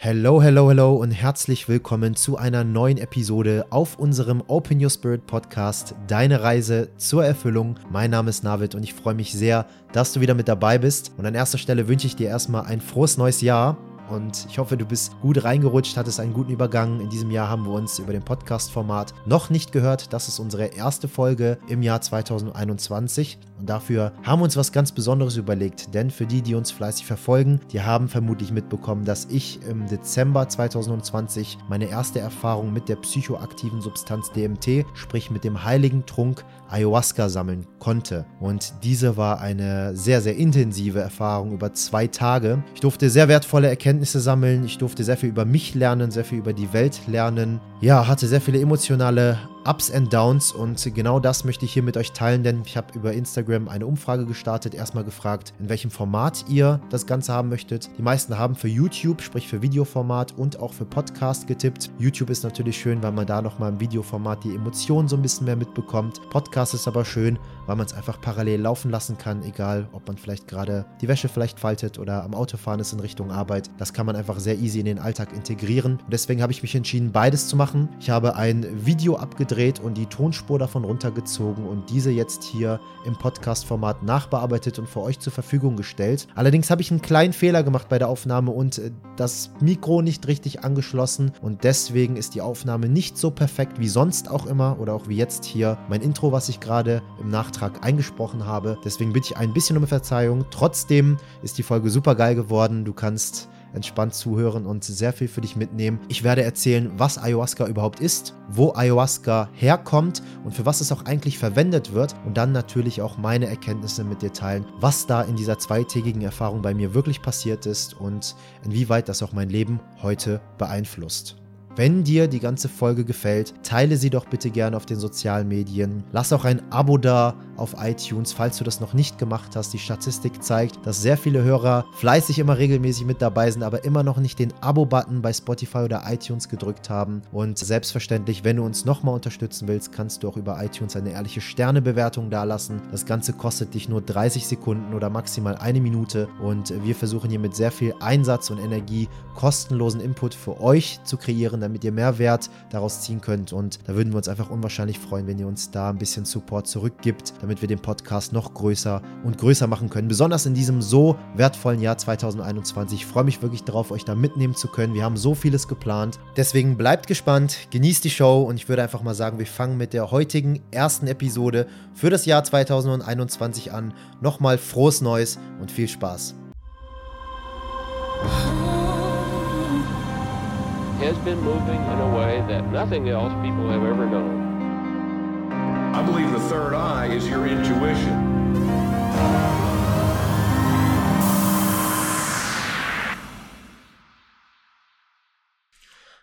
Hello, hello, hello und herzlich willkommen zu einer neuen Episode auf unserem Open Your Spirit Podcast, Deine Reise zur Erfüllung. Mein Name ist Navid und ich freue mich sehr, dass du wieder mit dabei bist. Und an erster Stelle wünsche ich dir erstmal ein frohes neues Jahr und ich hoffe, du bist gut reingerutscht, hattest einen guten Übergang. In diesem Jahr haben wir uns über dem Podcast-Format noch nicht gehört. Das ist unsere erste Folge im Jahr 2021 und dafür haben wir uns was ganz Besonderes überlegt. Denn für die, die uns fleißig verfolgen, die haben vermutlich mitbekommen, dass ich im Dezember 2020 meine erste Erfahrung mit der psychoaktiven Substanz DMT, sprich mit dem heiligen Trunk Ayahuasca sammeln konnte. Und diese war eine sehr, sehr intensive Erfahrung über zwei Tage. Ich durfte sehr wertvolle Erkenntnisse sammeln, ich durfte sehr viel über mich lernen, sehr viel über die Welt lernen. Ja, hatte sehr viele emotionale Ups and Downs und genau das möchte ich hier mit euch teilen, denn ich habe über Instagram eine Umfrage gestartet, erstmal gefragt, in welchem Format ihr das Ganze haben möchtet. Die meisten haben für YouTube, sprich für Videoformat und auch für Podcast getippt. YouTube ist natürlich schön, weil man da nochmal im Videoformat die Emotionen so ein bisschen mehr mitbekommt. Podcast ist aber schön, weil man es einfach parallel laufen lassen kann, egal ob man vielleicht gerade die Wäsche vielleicht faltet oder am Autofahren ist in Richtung Arbeit. Das kann man einfach sehr easy in den Alltag integrieren. Und deswegen habe ich mich entschieden, beides zu machen. Ich habe ein Video abgedreht abgedreht und die Tonspur davon runtergezogen und diese jetzt hier im Podcast-Format nachbearbeitet und für euch zur Verfügung gestellt. Allerdings habe ich einen kleinen Fehler gemacht bei der Aufnahme und äh, das Mikro nicht richtig angeschlossen und deswegen ist die Aufnahme nicht so perfekt wie sonst auch immer oder auch wie jetzt hier mein Intro, was ich gerade im Nachtrag eingesprochen habe. Deswegen bitte ich ein bisschen um Verzeihung. Trotzdem ist die Folge super geil geworden. Du kannst entspannt zuhören und sehr viel für dich mitnehmen. Ich werde erzählen, was Ayahuasca überhaupt ist, wo Ayahuasca herkommt und für was es auch eigentlich verwendet wird und dann natürlich auch meine Erkenntnisse mit dir teilen, was da in dieser zweitägigen Erfahrung bei mir wirklich passiert ist und inwieweit das auch mein Leben heute beeinflusst. Wenn dir die ganze Folge gefällt, teile sie doch bitte gerne auf den sozialen Medien. Lass auch ein Abo da auf iTunes, falls du das noch nicht gemacht hast. Die Statistik zeigt, dass sehr viele Hörer fleißig immer regelmäßig mit dabei sind, aber immer noch nicht den Abo-Button bei Spotify oder iTunes gedrückt haben. Und selbstverständlich, wenn du uns nochmal unterstützen willst, kannst du auch über iTunes eine ehrliche Sternebewertung dalassen. Das Ganze kostet dich nur 30 Sekunden oder maximal eine Minute. Und wir versuchen hier mit sehr viel Einsatz und Energie kostenlosen Input für euch zu kreieren, damit ihr mehr Wert daraus ziehen könnt. Und da würden wir uns einfach unwahrscheinlich freuen, wenn ihr uns da ein bisschen Support zurückgibt, damit wir den Podcast noch größer und größer machen können. Besonders in diesem so wertvollen Jahr 2021. Ich freue mich wirklich darauf, euch da mitnehmen zu können. Wir haben so vieles geplant. Deswegen bleibt gespannt, genießt die Show und ich würde einfach mal sagen, wir fangen mit der heutigen ersten Episode für das Jahr 2021 an. Nochmal frohes Neues und viel Spaß. Has been moving in a way that nothing else people have ever known. I believe the third eye is your intuition.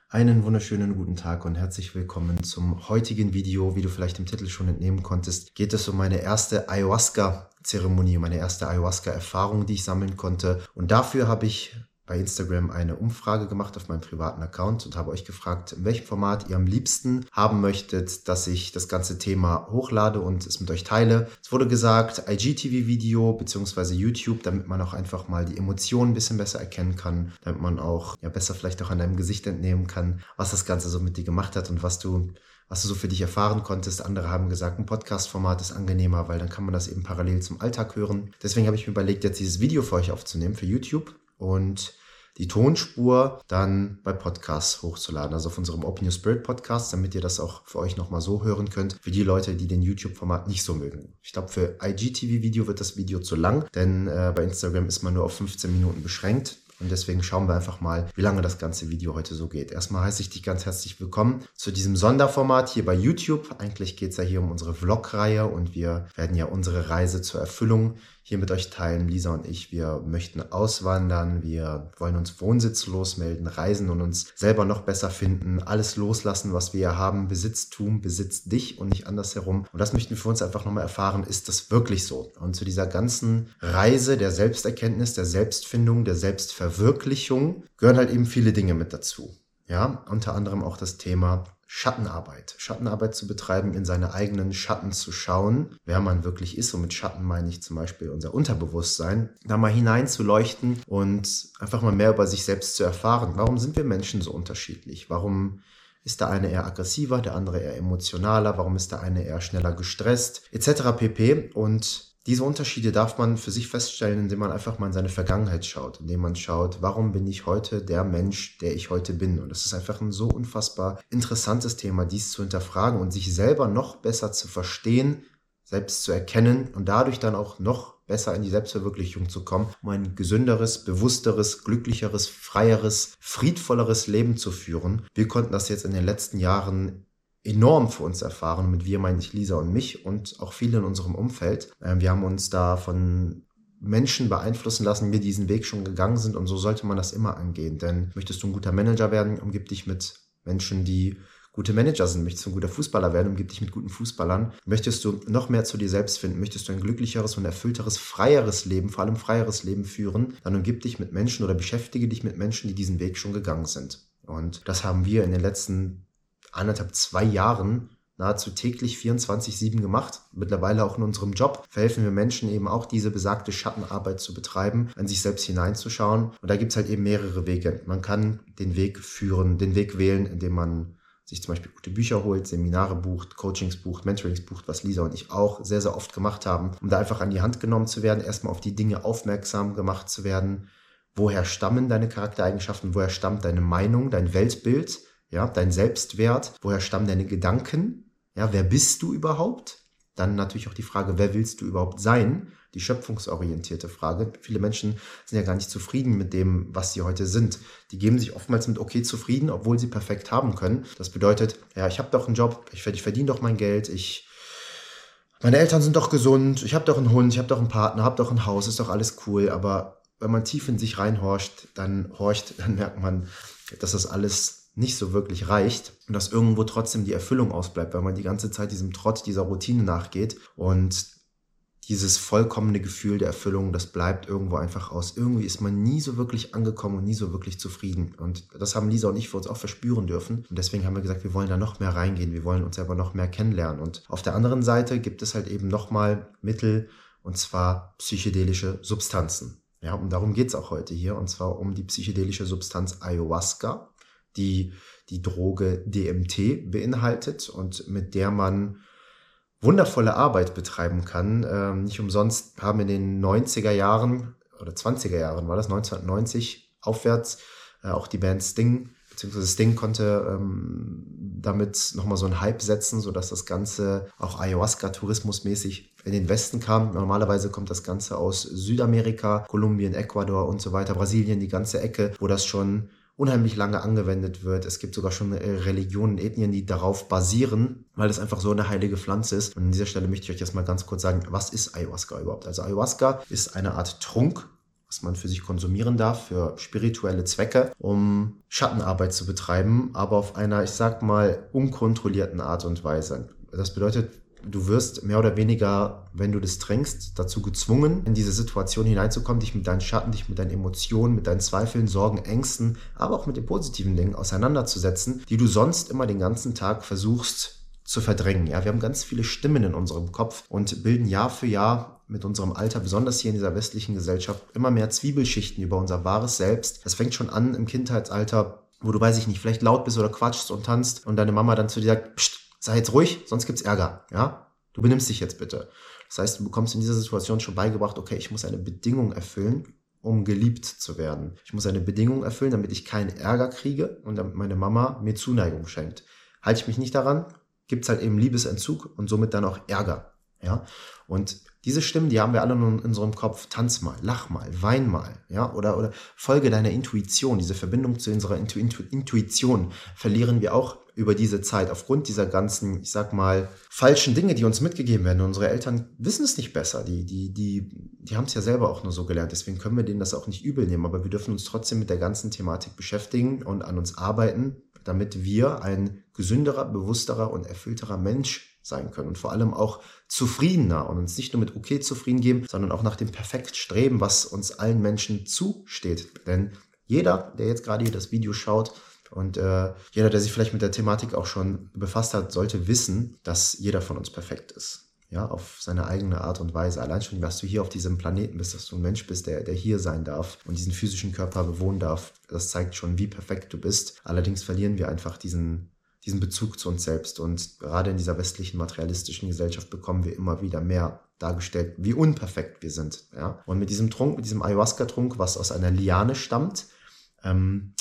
Einen wunderschönen guten Tag und herzlich willkommen zum heutigen Video. Wie du vielleicht im Titel schon entnehmen konntest, geht es um meine erste Ayahuasca-Zeremonie, meine erste Ayahuasca-Erfahrung, die ich sammeln konnte. Und dafür habe ich bei Instagram eine Umfrage gemacht auf meinem privaten Account und habe euch gefragt, in welchem Format ihr am liebsten haben möchtet, dass ich das ganze Thema hochlade und es mit euch teile. Es wurde gesagt, IGTV-Video bzw. YouTube, damit man auch einfach mal die Emotionen ein bisschen besser erkennen kann, damit man auch ja besser vielleicht auch an deinem Gesicht entnehmen kann, was das Ganze so mit dir gemacht hat und was du was du so für dich erfahren konntest. Andere haben gesagt, ein Podcast-Format ist angenehmer, weil dann kann man das eben parallel zum Alltag hören. Deswegen habe ich mir überlegt, jetzt dieses Video für euch aufzunehmen für YouTube und die Tonspur dann bei Podcasts hochzuladen, also auf unserem Open Your Spirit Podcast, damit ihr das auch für euch nochmal so hören könnt, für die Leute, die den YouTube-Format nicht so mögen. Ich glaube, für IGTV-Video wird das Video zu lang, denn äh, bei Instagram ist man nur auf 15 Minuten beschränkt. Und deswegen schauen wir einfach mal, wie lange das ganze Video heute so geht. Erstmal heiße ich dich ganz herzlich willkommen zu diesem Sonderformat hier bei YouTube. Eigentlich geht es ja hier um unsere Vlog-Reihe und wir werden ja unsere Reise zur Erfüllung hier mit euch teilen. Lisa und ich, wir möchten auswandern, wir wollen uns wohnsitzlos melden, reisen und uns selber noch besser finden, alles loslassen, was wir haben. Besitztum besitzt dich und nicht andersherum. Und das möchten wir für uns einfach nochmal erfahren, ist das wirklich so? Und zu dieser ganzen Reise der Selbsterkenntnis, der Selbstfindung, der Selbstverwirklichung gehören halt eben viele Dinge mit dazu. Ja, unter anderem auch das Thema Schattenarbeit. Schattenarbeit zu betreiben, in seine eigenen Schatten zu schauen, wer man wirklich ist. Und mit Schatten meine ich zum Beispiel unser Unterbewusstsein, da mal hineinzuleuchten und einfach mal mehr über sich selbst zu erfahren. Warum sind wir Menschen so unterschiedlich? Warum ist der eine eher aggressiver, der andere eher emotionaler? Warum ist der eine eher schneller gestresst? Etc. pp. Und diese Unterschiede darf man für sich feststellen, indem man einfach mal in seine Vergangenheit schaut, indem man schaut, warum bin ich heute der Mensch, der ich heute bin. Und es ist einfach ein so unfassbar interessantes Thema, dies zu hinterfragen und sich selber noch besser zu verstehen, selbst zu erkennen und dadurch dann auch noch besser in die Selbstverwirklichung zu kommen, um ein gesünderes, bewussteres, glücklicheres, freieres, friedvolleres Leben zu führen. Wir konnten das jetzt in den letzten Jahren enorm für uns erfahren. Mit wir meine ich Lisa und mich und auch viele in unserem Umfeld. Ähm, wir haben uns da von Menschen beeinflussen lassen, die diesen Weg schon gegangen sind und so sollte man das immer angehen. Denn möchtest du ein guter Manager werden, umgib dich mit Menschen, die gute Manager sind. Möchtest du ein guter Fußballer werden, umgib dich mit guten Fußballern. Möchtest du noch mehr zu dir selbst finden, möchtest du ein glücklicheres und erfüllteres, freieres Leben, vor allem freieres Leben führen, dann umgib dich mit Menschen oder beschäftige dich mit Menschen, die diesen Weg schon gegangen sind. Und das haben wir in den letzten anderthalb, zwei Jahren nahezu täglich 24-7 gemacht. Mittlerweile auch in unserem Job verhelfen wir Menschen eben auch diese besagte Schattenarbeit zu betreiben, an sich selbst hineinzuschauen. Und da gibt es halt eben mehrere Wege. Man kann den Weg führen, den Weg wählen, indem man sich zum Beispiel gute Bücher holt, Seminare bucht, Coachings bucht, Mentorings bucht, was Lisa und ich auch sehr, sehr oft gemacht haben, um da einfach an die Hand genommen zu werden, erstmal auf die Dinge aufmerksam gemacht zu werden. Woher stammen deine Charaktereigenschaften? Woher stammt deine Meinung, dein Weltbild? Ja, dein Selbstwert, woher stammen deine Gedanken, ja, wer bist du überhaupt? Dann natürlich auch die Frage, wer willst du überhaupt sein? Die schöpfungsorientierte Frage. Viele Menschen sind ja gar nicht zufrieden mit dem, was sie heute sind. Die geben sich oftmals mit okay zufrieden, obwohl sie perfekt haben können. Das bedeutet, ja, ich habe doch einen Job, ich, verdiene doch mein Geld, ich meine Eltern sind doch gesund, ich habe doch einen Hund, ich habe doch einen Partner, habe doch ein Haus, ist doch alles cool. Aber wenn man tief in sich reinhorcht, dann horcht, dann merkt man, dass das alles nicht so wirklich reicht und dass irgendwo trotzdem die Erfüllung ausbleibt, weil man die ganze Zeit diesem Trott, dieser Routine nachgeht und dieses vollkommene Gefühl der Erfüllung, das bleibt irgendwo einfach aus. Irgendwie ist man nie so wirklich angekommen und nie so wirklich zufrieden. Und das haben Lisa und ich für uns auch verspüren dürfen. Und deswegen haben wir gesagt, wir wollen da noch mehr reingehen. Wir wollen uns selber noch mehr kennenlernen. Und auf der anderen Seite gibt es halt eben nochmal Mittel, und zwar psychedelische Substanzen. Ja, und darum geht es auch heute hier, und zwar um die psychedelische Substanz Ayahuasca die die Droge DMT beinhaltet und mit der man wundervolle Arbeit betreiben kann. Ähm, nicht umsonst haben in den 90er Jahren oder 20er Jahren war das 1990 aufwärts äh, auch die Band Sting beziehungsweise Sting konnte ähm, damit nochmal so einen Hype setzen, sodass das Ganze auch Ayahuasca-Tourismusmäßig in den Westen kam. Normalerweise kommt das Ganze aus Südamerika, Kolumbien, Ecuador und so weiter, Brasilien, die ganze Ecke, wo das schon unheimlich lange angewendet wird. Es gibt sogar schon äh, Religionen, Ethnien, die darauf basieren, weil das einfach so eine heilige Pflanze ist. Und an dieser Stelle möchte ich euch erstmal ganz kurz sagen, was ist Ayahuasca überhaupt? Also Ayahuasca ist eine Art Trunk, was man für sich konsumieren darf, für spirituelle Zwecke, um Schattenarbeit zu betreiben, aber auf einer, ich sag mal, unkontrollierten Art und Weise. Das bedeutet, du wirst mehr oder weniger, wenn du das trinkst, dazu gezwungen, in diese Situation hineinzukommen, dich mit deinen Schatten, dich mit deinen Emotionen, mit deinen Zweifeln, Sorgen, Ängsten, aber auch mit den positiven Dingen auseinanderzusetzen, die du sonst immer den ganzen Tag versuchst zu verdrängen. Ja, wir haben ganz viele Stimmen in unserem Kopf und bilden Jahr für Jahr mit unserem Alter, besonders hier in dieser westlichen Gesellschaft, immer mehr Zwiebelschichten über unser wahres Selbst. Das fängt schon an im Kindheitsalter, wo du, weiß ich nicht, vielleicht laut bist oder quatschst und tanzt und deine Mama dann zu dir sagt, Psst, sei jetzt ruhig, sonst gibt's Ärger, ja? Du benimmst dich jetzt bitte. Das heißt, du bekommst in dieser Situation schon beigebracht, okay, ich muss eine Bedingung erfüllen, um geliebt zu werden. Ich muss eine Bedingung erfüllen, damit ich keinen Ärger kriege und damit meine Mama mir Zuneigung schenkt. Halte ich mich nicht daran, gibt's halt eben Liebesentzug und somit dann auch Ärger. Ja, und diese Stimmen, die haben wir alle in unserem Kopf. Tanz mal, lach mal, wein mal, ja, oder, oder folge deiner Intuition. Diese Verbindung zu unserer Intu Intu Intuition verlieren wir auch über diese Zeit aufgrund dieser ganzen, ich sag mal, falschen Dinge, die uns mitgegeben werden. Unsere Eltern wissen es nicht besser. Die, die, die, die haben es ja selber auch nur so gelernt. Deswegen können wir denen das auch nicht übel nehmen. Aber wir dürfen uns trotzdem mit der ganzen Thematik beschäftigen und an uns arbeiten, damit wir ein gesünderer, bewussterer und erfüllterer Mensch sein können und vor allem auch zufriedener und uns nicht nur mit okay zufrieden geben, sondern auch nach dem perfekt streben, was uns allen Menschen zusteht. Denn jeder, der jetzt gerade hier das Video schaut, Und äh, jeder, der sich vielleicht mit der Thematik auch schon befasst hat, sollte wissen, dass jeder von uns perfekt ist. Ja, auf seine eigene Art und Weise. Allein schon, dass du hier auf diesem Planeten bist, dass du ein Mensch bist, der, der hier sein darf und diesen physischen Körper bewohnen darf, das zeigt schon, wie perfekt du bist. Allerdings verlieren wir einfach diesen, diesen Bezug zu uns selbst. Und gerade in dieser westlichen materialistischen Gesellschaft bekommen wir immer wieder mehr dargestellt, wie unperfekt wir sind. Ja? Und mit diesem Trunk, mit diesem Ayahuasca-Trunk, was aus einer Liane stammt, ähm,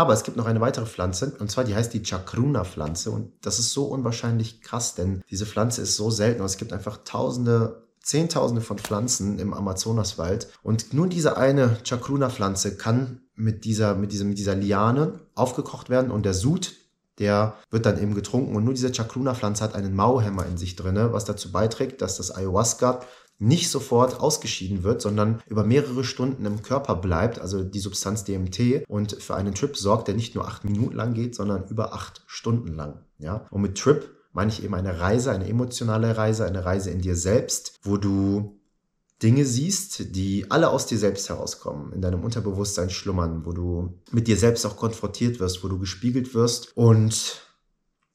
aber es gibt noch eine weitere Pflanze, und zwar die heißt die Chakruna-Pflanze. Und das ist so unwahrscheinlich krass, denn diese Pflanze ist so selten. Und es gibt einfach tausende, zehntausende von Pflanzen im Amazonaswald. Und nur diese eine Chakruna-Pflanze kann mit dieser, mit, dieser, mit dieser Liane aufgekocht werden. Und der Sud, der wird dann eben getrunken. Und nur diese Chakruna-Pflanze hat einen Mauhämmer in sich drin, was dazu beiträgt, dass das Ayahuasca nicht sofort ausgeschieden wird, sondern über mehrere Stunden im Körper bleibt, also die Substanz DMT und für einen Trip sorgt, der nicht nur acht Minuten lang geht, sondern über acht Stunden lang. Ja? Und mit Trip meine ich eben eine Reise, eine emotionale Reise, eine Reise in dir selbst, wo du Dinge siehst, die alle aus dir selbst herauskommen, in deinem Unterbewusstsein schlummern, wo du mit dir selbst auch konfrontiert wirst, wo du gespiegelt wirst und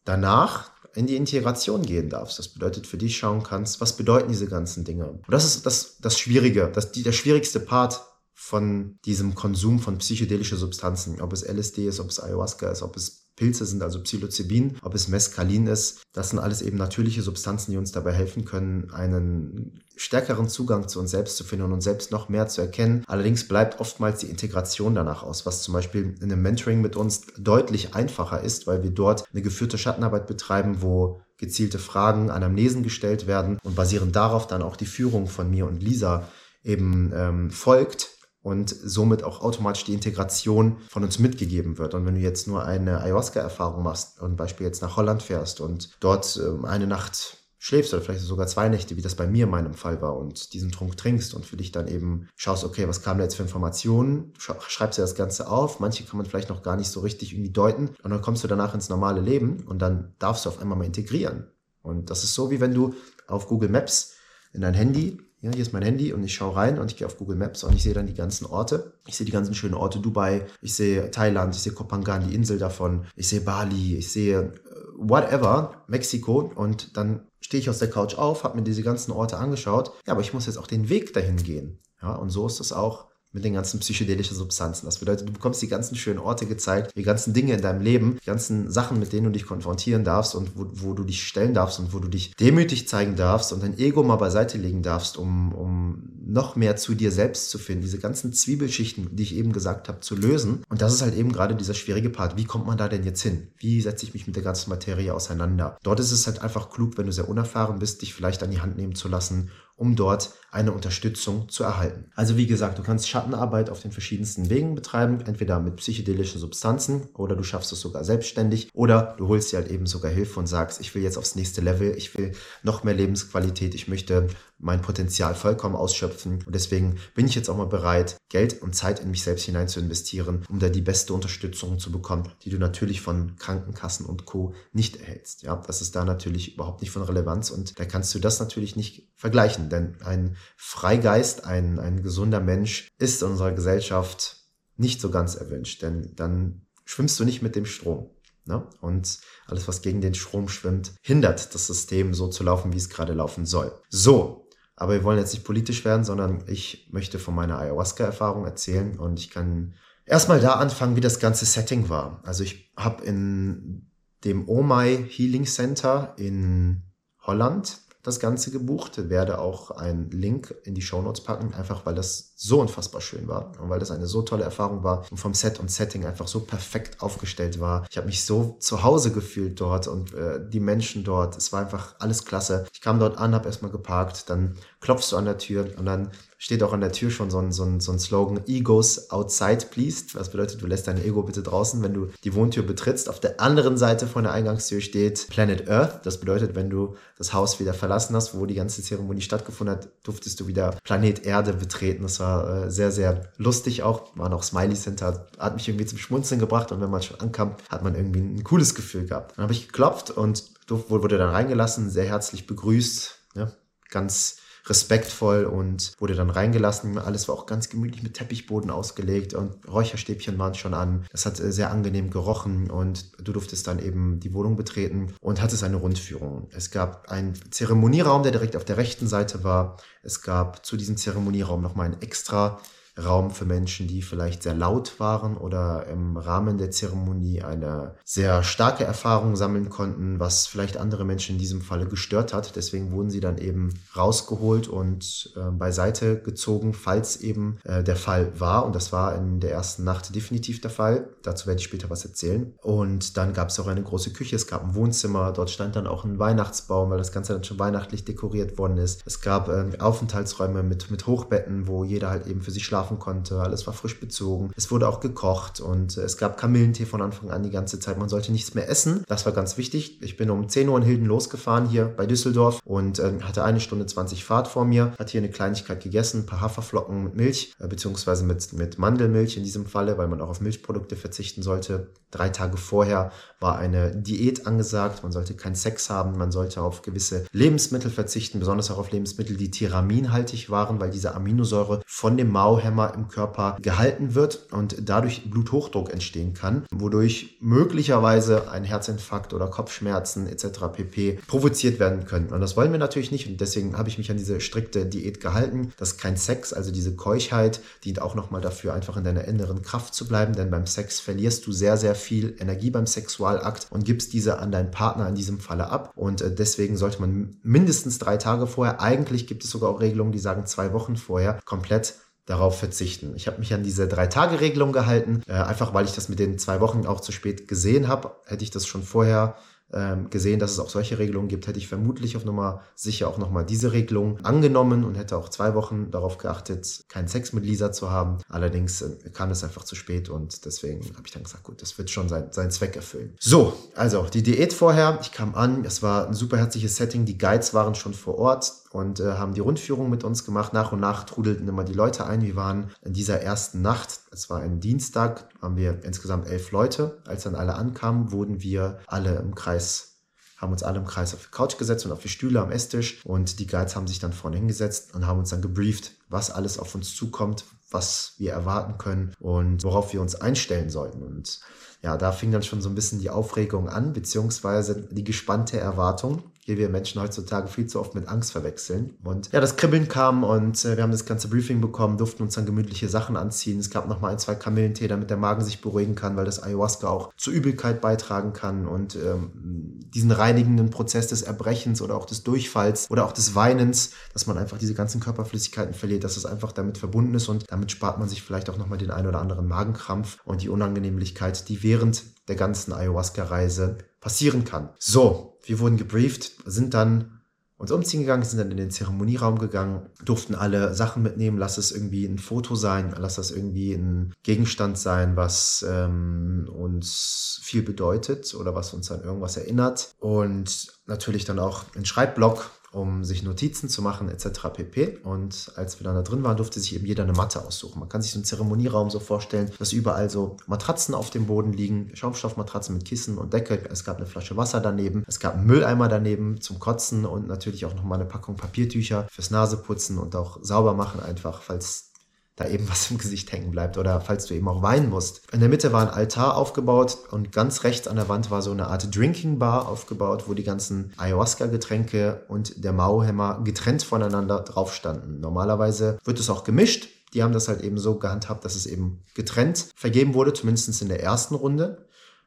danach in die Integration gehen darfst. Das bedeutet, für dich schauen kannst, was bedeuten diese ganzen Dinge. Und das ist das, das Schwierige, das, die, der schwierigste Part von diesem Konsum von psychedelischen Substanzen. Ob es LSD ist, ob es Ayahuasca ist, ob es Pilze sind, also Psilocybin, ob es Mescalin ist. Das sind alles eben natürliche Substanzen, die uns dabei helfen können, einen stärkeren Zugang zu uns selbst zu finden und uns selbst noch mehr zu erkennen. Allerdings bleibt oftmals die Integration danach aus, was zum Beispiel in einem Mentoring mit uns deutlich einfacher ist, weil wir dort eine geführte Schattenarbeit betreiben, wo gezielte Fragen, Anamnesen gestellt werden und basierend darauf dann auch die Führung von mir und Lisa eben ähm, folgt und somit auch automatisch die Integration von uns mitgegeben wird. Und wenn du jetzt nur eine Ayahuasca-Erfahrung machst und Beispiel jetzt nach Holland fährst und dort ähm, eine Nacht schläfst oder vielleicht sogar zwei Nächte, wie das bei mir in meinem Fall war und diesen Trunk trinkst und für dich dann eben schaust, okay, was kam da jetzt für Informationen, schreibst dir das Ganze auf, manche kann man vielleicht noch gar nicht so richtig irgendwie deuten und dann kommst du danach ins normale Leben und dann darfst du auf einmal mal integrieren. Und das ist so, wie wenn du auf Google Maps in dein Handy ja, hier ist mein Handy und ich schaue rein und ich gehe auf Google Maps und ich sehe dann die ganzen Orte. Ich sehe die ganzen schönen Orte Dubai, ich sehe Thailand, ich sehe Kopangan, die Insel davon, ich sehe Bali, ich sehe äh, whatever, Mexiko und dann stehe ich aus der Couch auf, habe mir diese ganzen Orte angeschaut. Ja, aber ich muss jetzt auch den Weg dahin gehen. Ja, und so ist es auch mit den ganzen psychedelischen Substanzen. Das bedeutet, du bekommst die ganzen schönen Orte gezeigt, die ganzen Dinge in deinem Leben, die ganzen Sachen, mit denen du dich konfrontieren darfst und wo, wo du dich stellen darfst und wo du dich demütig zeigen darfst und dein Ego mal beiseite legen darfst, um, um noch mehr zu dir selbst zu finden, diese ganzen Zwiebelschichten, die ich eben gesagt habe, zu lösen. Und das ist halt eben gerade dieser schwierige Part. Wie kommt man da denn jetzt hin? Wie setze ich mich mit der ganzen Materie auseinander? Dort ist es halt einfach klug, wenn du sehr unerfahren bist, dich vielleicht an die Hand nehmen zu lassen um dort eine Unterstützung zu erhalten. Also wie gesagt, du kannst Schattenarbeit auf den verschiedensten Wegen betreiben, entweder mit psychedelischen Substanzen oder du schaffst es sogar selbstständig oder du holst dir halt eben sogar Hilfe und sagst, ich will jetzt aufs nächste Level, ich will noch mehr Lebensqualität, ich möchte mein Potenzial vollkommen ausschöpfen und deswegen bin ich jetzt auch mal bereit, Geld und Zeit in mich selbst hinein zu investieren, um da die beste Unterstützung zu bekommen, die du natürlich von Krankenkassen und Co. nicht erhältst. Ja, das ist da natürlich überhaupt nicht von Relevanz und da kannst du das natürlich nicht vergleichen denn ein Freigeist, ein, ein gesunder Mensch ist in unserer Gesellschaft nicht so ganz erwünscht, denn dann schwimmst du nicht mit dem Strom. Ne? Und alles, was gegen den Strom schwimmt, hindert das System so zu laufen, wie es gerade laufen soll. So, aber wir wollen jetzt nicht politisch werden, sondern ich möchte von meiner Ayahuasca-Erfahrung erzählen und ich kann erstmal da anfangen, wie das ganze Setting war. Also ich habe in dem Omai Healing Center in Holland das Ganze gebucht. Werde auch einen Link in die Show Notes packen, einfach weil das so unfassbar schön war und weil das eine so tolle Erfahrung war und vom Set und Setting einfach so perfekt aufgestellt war. Ich habe mich so zu Hause gefühlt dort und äh, die Menschen dort. Es war einfach alles klasse. Ich kam dort an, habe erstmal geparkt, dann klopfst du an der Tür und dann steht auch an der Tür schon so ein, so ein, so ein Slogan, Egos outside please. Was bedeutet, du lässt dein Ego bitte draußen, wenn du die Wohntür betrittst. Auf der anderen Seite von der Eingangstür steht Planet Earth. Das bedeutet, wenn du das Haus wieder verlassen hast, wo die ganze Zeremonie stattgefunden hat, durftest du wieder Planet Erde betreten. Das war äh, sehr, sehr lustig auch. Waren auch Smileys hinter, hat mich irgendwie zum Schmunzeln gebracht und wenn man schon ankam, hat man irgendwie ein cooles Gefühl gehabt. Dann habe ich geklopft und wurde dann reingelassen, sehr herzlich begrüßt. Ja, ganz respektvoll und wurde dann reingelassen. Alles war auch ganz gemütlich mit Teppichboden ausgelegt und Räucherstäbchen waren schon an. Das hat äh, sehr angenehm gerochen und du durftest dann eben die Wohnung betreten und hattest eine Rundführung. Es gab einen Zeremonieraum, der direkt auf der rechten Seite war. Es gab zu diesem Zeremonieraum nochmal ein extra Raum für Menschen, die vielleicht sehr laut waren oder im Rahmen der Zeremonie eine sehr starke Erfahrung sammeln konnten, was vielleicht andere Menschen in diesem Falle gestört hat. Deswegen wurden sie dann eben rausgeholt und äh, beiseite gezogen, falls eben äh, der Fall war. Und das war in der ersten Nacht definitiv der Fall. Dazu werde ich später was erzählen. Und dann gab es auch eine große Küche, es gab ein Wohnzimmer, dort stand dann auch ein Weihnachtsbaum, weil das Ganze dann schon weihnachtlich dekoriert worden ist. Es gab äh, Aufenthaltsräume mit, mit Hochbetten, wo jeder halt eben für sich schlafen schlafen konnte. Alles war frisch bezogen. Es wurde auch gekocht und es gab Kamillentee von Anfang an die ganze Zeit. Man sollte nichts mehr essen. Das war ganz wichtig. Ich bin um 10 Uhr in Hilden losgefahren hier bei Düsseldorf und äh, hatte eine Stunde 20 Fahrt vor mir. Hatte hier eine Kleinigkeit gegessen, ein paar Haferflocken mit Milch, äh, beziehungsweise mit, mit Mandelmilch in diesem Falle, weil man auch auf Milchprodukte verzichten sollte. Drei Tage vorher war eine Diät angesagt. Man sollte keinen Sex haben. Man sollte auf gewisse Lebensmittel verzichten, besonders auch auf Lebensmittel, die tiraminhaltig waren, weil diese Aminosäure von dem Mauhemmer Wärmer im Körper gehalten wird und dadurch Bluthochdruck entstehen kann, wodurch möglicherweise ein Herzinfarkt oder Kopfschmerzen etc. pp. provoziert werden können. Und das wollen wir natürlich nicht und deswegen habe ich mich an diese strikte Diät gehalten. Das ist kein Sex, also diese Keuchheit dient auch nochmal dafür, einfach in deiner inneren Kraft zu bleiben, denn beim Sex verlierst du sehr, sehr viel Energie beim Sexualakt und gibst diese an deinen Partner in diesem Falle ab. Und äh, deswegen sollte man mindestens drei Tage vorher, eigentlich gibt es sogar auch Regelungen, die sagen zwei Wochen vorher, komplett darauf verzichten. Ich habe mich an diese Drei-Tage-Regelung gehalten, äh, einfach weil ich das mit den zwei Wochen auch zu spät gesehen habe. Hätte ich das schon vorher ähm, gesehen, dass es auch solche Regelungen gibt, hätte ich vermutlich auf Nummer sicher auch nochmal diese Regelung angenommen und hätte auch zwei Wochen darauf geachtet, keinen Sex mit Lisa zu haben. Allerdings äh, kam es einfach zu spät und deswegen habe ich dann gesagt, gut, das wird schon sein, seinen Zweck erfüllen. So, also die Diät vorher, ich kam an, es war ein super herzliches Setting, die Guides waren schon vor Ort und äh, haben die Rundführung mit uns gemacht. Nach und nach trudelten immer die Leute ein. Wir waren in dieser ersten Nacht, es war ein Dienstag, haben wir insgesamt elf Leute. Als dann alle ankamen, wurden wir alle im Kreis haben uns alle im Kreis auf die Couch gesetzt und auf die Stühle am Esstisch und die Guides haben sich dann vorne hingesetzt und haben uns dann gebrieft, was alles auf uns zukommt, was wir erwarten können und worauf wir uns einstellen sollten. Und ja, da fing dann schon so ein bisschen die Aufregung an, beziehungsweise die gespannte Erwartung die wir Menschen heutzutage viel zu oft mit Angst verwechseln. Und ja, das Kribbeln kam und äh, wir haben das ganze Briefing bekommen, durften uns dann gemütliche Sachen anziehen. Es gab noch mal ein, zwei Kamillentee, damit der Magen sich beruhigen kann, weil das Ayahuasca auch zur Übelkeit beitragen kann und ähm, diesen reinigenden Prozess des Erbrechens oder auch des Durchfalls oder auch des Weinens, dass man einfach diese ganzen Körperflüssigkeiten verliert, dass es einfach damit verbunden ist und damit spart man sich vielleicht auch noch mal den ein oder anderen Magenkrampf und die Unangenehmlichkeit, die während der ganzen Ayahuasca-Reise passieren kann. So, wir wurden gebrieft, sind dann uns umziehen gegangen, sind dann in den Zeremonieraum gegangen, durften alle Sachen mitnehmen, lass es irgendwie ein Foto sein, lass das irgendwie ein Gegenstand sein, was ähm, uns viel bedeutet oder was uns an irgendwas erinnert. Und natürlich dann auch ein Schreibblock, um sich Notizen zu machen etc. pp. Und als wir dann da drin waren, durfte sich eben jeder eine Matte aussuchen. Man kann sich so einen Zeremonieraum so vorstellen, dass überall so Matratzen auf dem Boden liegen, Schaumstoffmatratzen mit Kissen und Decke. Es gab eine Flasche Wasser daneben, es gab einen Mülleimer daneben zum Kotzen und natürlich auch nochmal eine Packung Papiertücher fürs Naseputzen und auch sauber machen einfach, falls da eben was im Gesicht hängen bleibt oder falls du eben auch weinen musst. In der Mitte war ein Altar aufgebaut und ganz rechts an der Wand war so eine Art Drinking Bar aufgebaut, wo die ganzen Ayahuasca-Getränke und der Mauhämmer getrennt voneinander drauf standen. Normalerweise wird es auch gemischt. Die haben das halt eben so gehandhabt, dass es eben getrennt vergeben wurde, zumindest in der ersten Runde.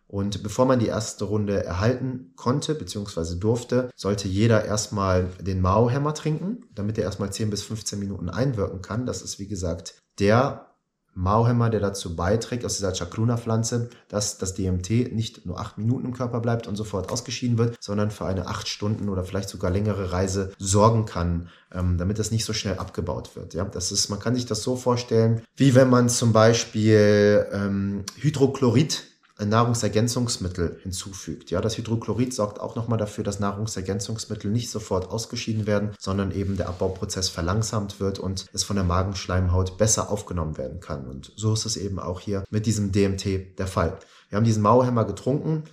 Und bevor man die erste Runde erhalten konnte bzw. durfte, sollte jeder erstmal den Mao-Hämmer trinken, damit er erstmal 10 bis 15 Minuten einwirken kann. Das ist wie gesagt der Mauhämmer, der dazu beiträgt, aus dieser Chakruna-Pflanze, dass das DMT nicht nur acht Minuten im Körper bleibt und sofort ausgeschieden wird, sondern für eine acht Stunden oder vielleicht sogar längere Reise sorgen kann, ähm, damit das nicht so schnell abgebaut wird. Ja, das ist, man kann sich das so vorstellen, wie wenn man zum Beispiel ähm, Hydrochlorid Nahrungsergänzungsmittel hinzufügt. Ja, das Hydrochlorid sorgt auch nochmal dafür, dass Nahrungsergänzungsmittel nicht sofort ausgeschieden werden, sondern eben der Abbauprozess verlangsamt wird und es von der Magenschleimhaut besser aufgenommen werden kann. Und so ist es eben auch hier mit diesem DMT der Fall. Wir haben diesen Mauhämmer getrunken.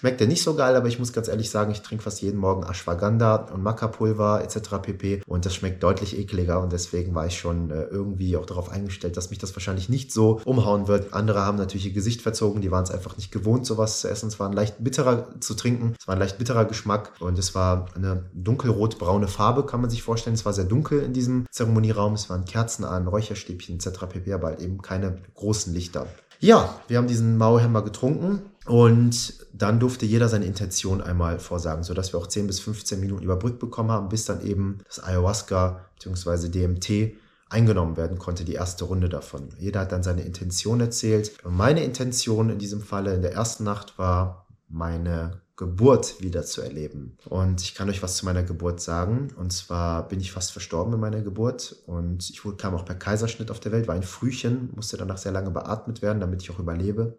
Schmeckt der nicht so geil, aber ich muss ganz ehrlich sagen, ich trinke fast jeden Morgen Ashwagandha und Maca-Pulver etc. pp. Und das schmeckt deutlich ekliger und deswegen war ich schon äh, irgendwie auch darauf eingestellt, dass mich das wahrscheinlich nicht so umhauen wird. Andere haben natürlich ihr Gesicht verzogen, die waren es einfach nicht gewohnt, sowas zu essen. Es war ein leicht bitterer zu trinken, es war ein leicht bitterer Geschmack und es war eine dunkelrot-braune Farbe, kann man sich vorstellen. Es war sehr dunkel in diesem Zeremonieraum, es waren Kerzen an, Räucherstäbchen etc. pp, aber halt eben keine großen Lichter. Ja, wir haben diesen Mauerhammer getrunken und dann durfte jeder seine Intention einmal vorsagen, sodass wir auch 10 bis 15 Minuten überbrückt bekommen haben, bis dann eben das Ayahuasca bzw. DMT eingenommen werden konnte, die erste Runde davon. Jeder hat dann seine Intention erzählt. Und meine Intention in diesem Falle in der ersten Nacht war, meine Geburt wieder zu erleben. Und ich kann euch was zu meiner Geburt sagen. Und zwar bin ich fast verstorben in meiner Geburt und ich kam auch per Kaiserschnitt auf der Welt, war ein Frühchen, musste danach sehr lange beatmet werden, damit ich auch überlebe.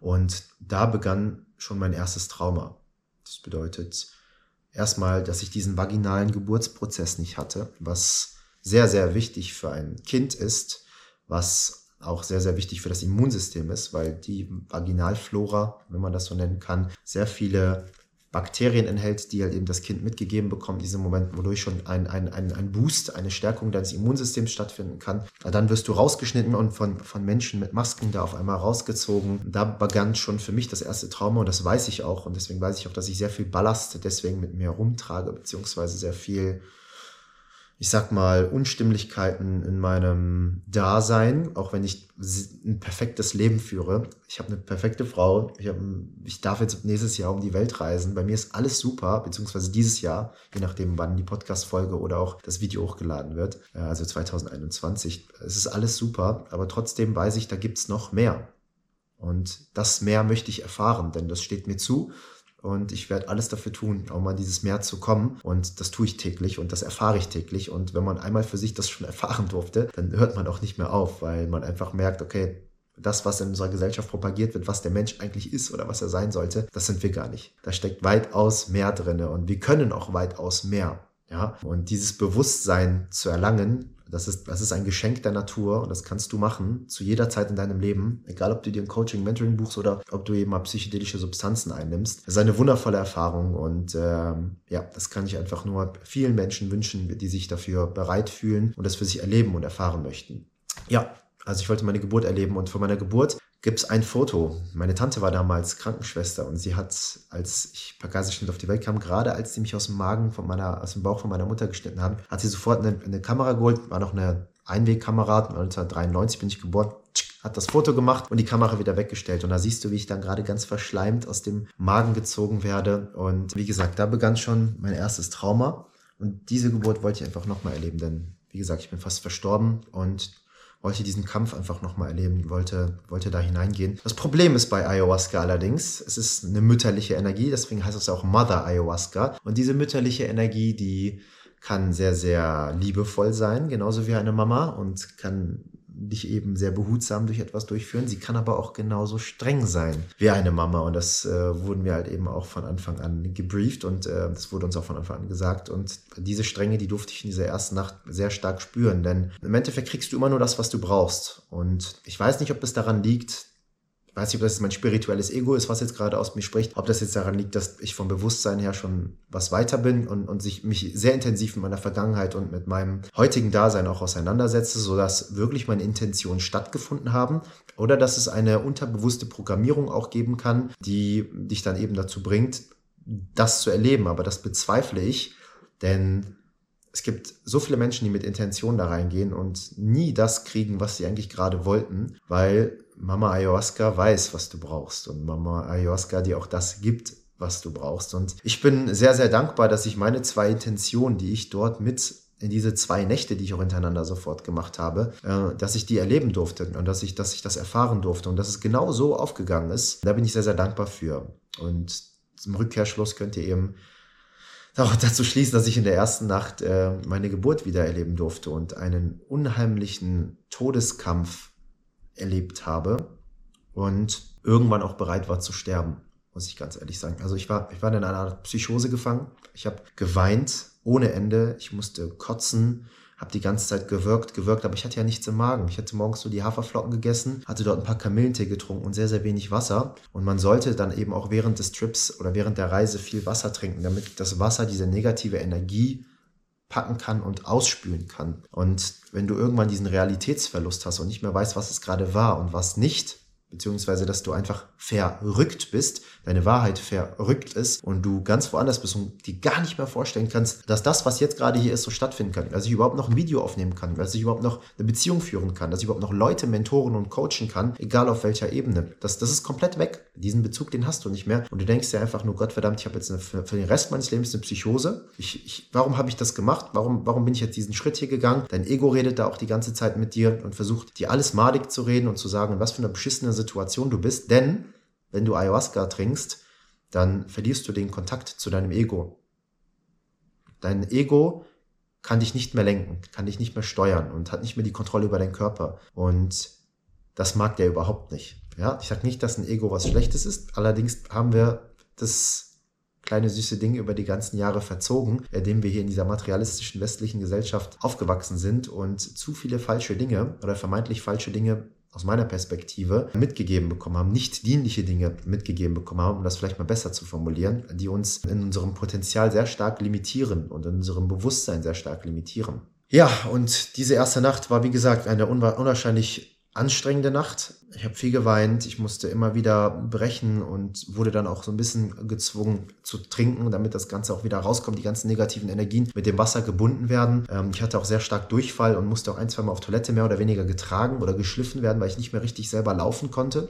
Und da begann schon mein erstes Trauma. Das bedeutet erstmal, dass ich diesen vaginalen Geburtsprozess nicht hatte, was sehr, sehr wichtig für ein Kind ist, was auch sehr, sehr wichtig für das Immunsystem ist, weil die Vaginalflora, wenn man das so nennen kann, sehr viele Bakterien enthält, die halt eben das Kind mitgegeben bekommt, diesem Moment, wodurch schon ein, ein, ein, ein Boost, eine Stärkung deines Immunsystems stattfinden kann. Dann wirst du rausgeschnitten und von, von Menschen mit Masken da auf einmal rausgezogen. Da begann schon für mich das erste Trauma und das weiß ich auch. Und deswegen weiß ich auch, dass ich sehr viel Ballast deswegen mit mir rumtrage, beziehungsweise sehr viel ich sag mal, Unstimmlichkeiten in meinem Dasein, auch wenn ich ein perfektes Leben führe. Ich habe eine perfekte Frau, ich, hab, ich darf jetzt nächstes Jahr um die Welt reisen. Bei mir ist alles super, beziehungsweise dieses Jahr, je nachdem, wann die Podcast-Folge oder auch das Video hochgeladen wird, äh, also 2021. Es ist alles super, aber trotzdem weiß ich, da gibt's noch mehr. Und das mehr möchte ich erfahren, denn das steht mir zu und ich werde alles dafür tun, um an dieses Meer zu kommen. Und das tue ich täglich und das erfahre ich täglich. Und wenn man einmal für sich das schon erfahren durfte, dann hört man auch nicht mehr auf, weil man einfach merkt, okay, das, was in unserer Gesellschaft propagiert wird, was der Mensch eigentlich ist oder was er sein sollte, das sind wir gar nicht. Da steckt weitaus mehr drin und wir können auch weitaus mehr. Ja, und dieses Bewusstsein zu erlangen, das ist, das ist ein Geschenk der Natur und das kannst du machen zu jeder Zeit in deinem Leben, egal ob du dir ein Coaching, Mentoring buchst oder ob du eben mal psychedelische Substanzen einnimmst. Das ist eine wundervolle Erfahrung und ähm, ja, das kann ich einfach nur vielen Menschen wünschen, die sich dafür bereit fühlen und das für sich erleben und erfahren möchten. Ja, also ich wollte meine Geburt erleben und vor meiner Geburt gibt es ein Foto. Meine Tante war damals Krankenschwester und sie hat, als ich per Kaiserschnitt auf die Welt kam, gerade als sie mich aus dem Magen von meiner, aus dem Bauch von meiner Mutter geschnitten haben, hat sie sofort eine, eine Kamera geholt, war noch eine Einwegkamera, 1993 bin ich geboren, hat das Foto gemacht und die Kamera wieder weggestellt. Und da siehst du, wie ich dann gerade ganz verschleimt aus dem Magen gezogen werde. Und wie gesagt, da begann schon mein erstes Trauma. Und diese Geburt wollte ich einfach nochmal erleben, denn wie gesagt, ich bin fast verstorben und wollte diesen Kampf einfach nochmal erleben, wollte, wollte da hineingehen. Das Problem ist bei Ayahuasca allerdings, es ist eine mütterliche Energie, deswegen heißt es auch Mother Ayahuasca. Und diese mütterliche Energie, die kann sehr, sehr liebevoll sein, genauso wie eine Mama und kann dich eben sehr behutsam durch etwas durchführen. Sie kann aber auch genauso streng sein wie eine Mama. Und das äh, wurden wir halt eben auch von Anfang an gebrieft und äh, das wurde uns auch von Anfang an gesagt. Und diese Strenge, die durfte ich in dieser ersten Nacht sehr stark spüren, denn im Endeffekt kriegst du immer nur das, was du brauchst. Und ich weiß nicht, ob es daran liegt, weiß nicht, ob das mein spirituelles Ego ist, was jetzt gerade aus mir spricht, ob das jetzt daran liegt, dass ich vom Bewusstsein her schon was weiter bin und, und sich mich sehr intensiv mit meiner Vergangenheit und mit meinem heutigen Dasein auch auseinandersetze, sodass wirklich meine Intentionen stattgefunden haben oder dass es eine unterbewusste Programmierung auch geben kann, die dich dann eben dazu bringt, das zu erleben. Aber das bezweifle ich, denn es gibt so viele Menschen, die mit Intention da reingehen und nie das kriegen, was sie eigentlich gerade wollten, weil Mama Ayahuasca weiß, was du brauchst und Mama Ayahuasca dir auch das gibt, was du brauchst. Und ich bin sehr, sehr dankbar, dass ich meine zwei Intentionen, die ich dort mit in diese zwei Nächte, die ich auch hintereinander sofort gemacht habe, äh, dass ich die erleben durfte und dass ich, dass ich das erfahren durfte und dass es genau so aufgegangen ist. Da bin ich sehr, sehr dankbar für. Und zum Rückkehrschluss könnt ihr eben auch dazu schließen, dass ich in der ersten Nacht äh, meine Geburt wieder erleben durfte und einen unheimlichen Todeskampf erlebt habe und irgendwann auch bereit war zu sterben, muss ich ganz ehrlich sagen. Also ich war, ich war in einer Art Psychose gefangen. Ich habe geweint ohne Ende. Ich musste kotzen. habe die ganze Zeit gewirkt, gewirkt, aber ich hatte ja nichts im Magen. Ich hatte morgens so die Haferflocken gegessen, hatte dort ein paar Kamillentee getrunken und sehr, sehr wenig Wasser. Und man sollte dann eben auch während des Trips oder während der Reise viel Wasser trinken, damit das Wasser diese negative Energie packen kann und ausspülen kann. Und wenn du irgendwann diesen Realitätsverlust hast und nicht mehr weißt, was es gerade war und was nicht, beziehungsweise dass du einfach verrückt bist, deine Wahrheit verrückt ist und du ganz woanders bist und dir gar nicht mehr vorstellen kannst, dass das, was jetzt gerade hier ist, so stattfinden kann, dass ich überhaupt noch ein Video aufnehmen kann, dass ich überhaupt noch eine Beziehung führen kann, dass ich überhaupt noch Leute mentoren und coachen kann, egal auf welcher Ebene. Das, das ist komplett weg. Diesen Bezug, den hast du nicht mehr und du denkst dir einfach nur, Gott verdammt, ich habe jetzt eine, für, für, den Rest meines Lebens eine Psychose. Ich, ich, warum habe ich das gemacht? Warum, warum bin ich jetzt diesen Schritt hier gegangen? Dein Ego redet da auch die ganze Zeit mit dir und versucht dir alles madig zu reden und zu sagen, was für eine beschissene Situation du bist, denn wenn du Ayahuasca trinkst, dann verlierst du den Kontakt zu deinem Ego. Dein Ego kann dich nicht mehr lenken, kann dich nicht mehr steuern und hat nicht mehr die Kontrolle über deinen Körper. Und das mag der überhaupt nicht. Ja, ich sage nicht, dass ein Ego was Schlechtes ist. Allerdings haben wir das kleine süße Ding über die ganzen Jahre verzogen, indem wir hier in dieser materialistischen westlichen Gesellschaft aufgewachsen sind und zu viele falsche Dinge oder vermeintlich falsche Dinge aus meiner Perspektive mitgegeben bekommen haben, nicht dienliche Dinge mitgegeben bekommen haben, um das vielleicht mal besser zu formulieren, die uns in unserem Potenzial sehr stark limitieren und in unserem Bewusstsein sehr stark limitieren. Ja, und diese erste Nacht war, wie gesagt, eine unwahrscheinlich anstrengende Nacht. Ich habe viel geweint, ich musste immer wieder brechen und wurde dann auch so ein bisschen gezwungen zu trinken, damit das Ganze auch wieder rauskommt, die ganzen negativen Energien mit dem Wasser gebunden werden. Ähm, ich hatte auch sehr stark Durchfall und musste auch ein, zwei Mal auf Toilette mehr oder weniger getragen oder geschliffen werden, weil ich nicht mehr richtig selber laufen konnte.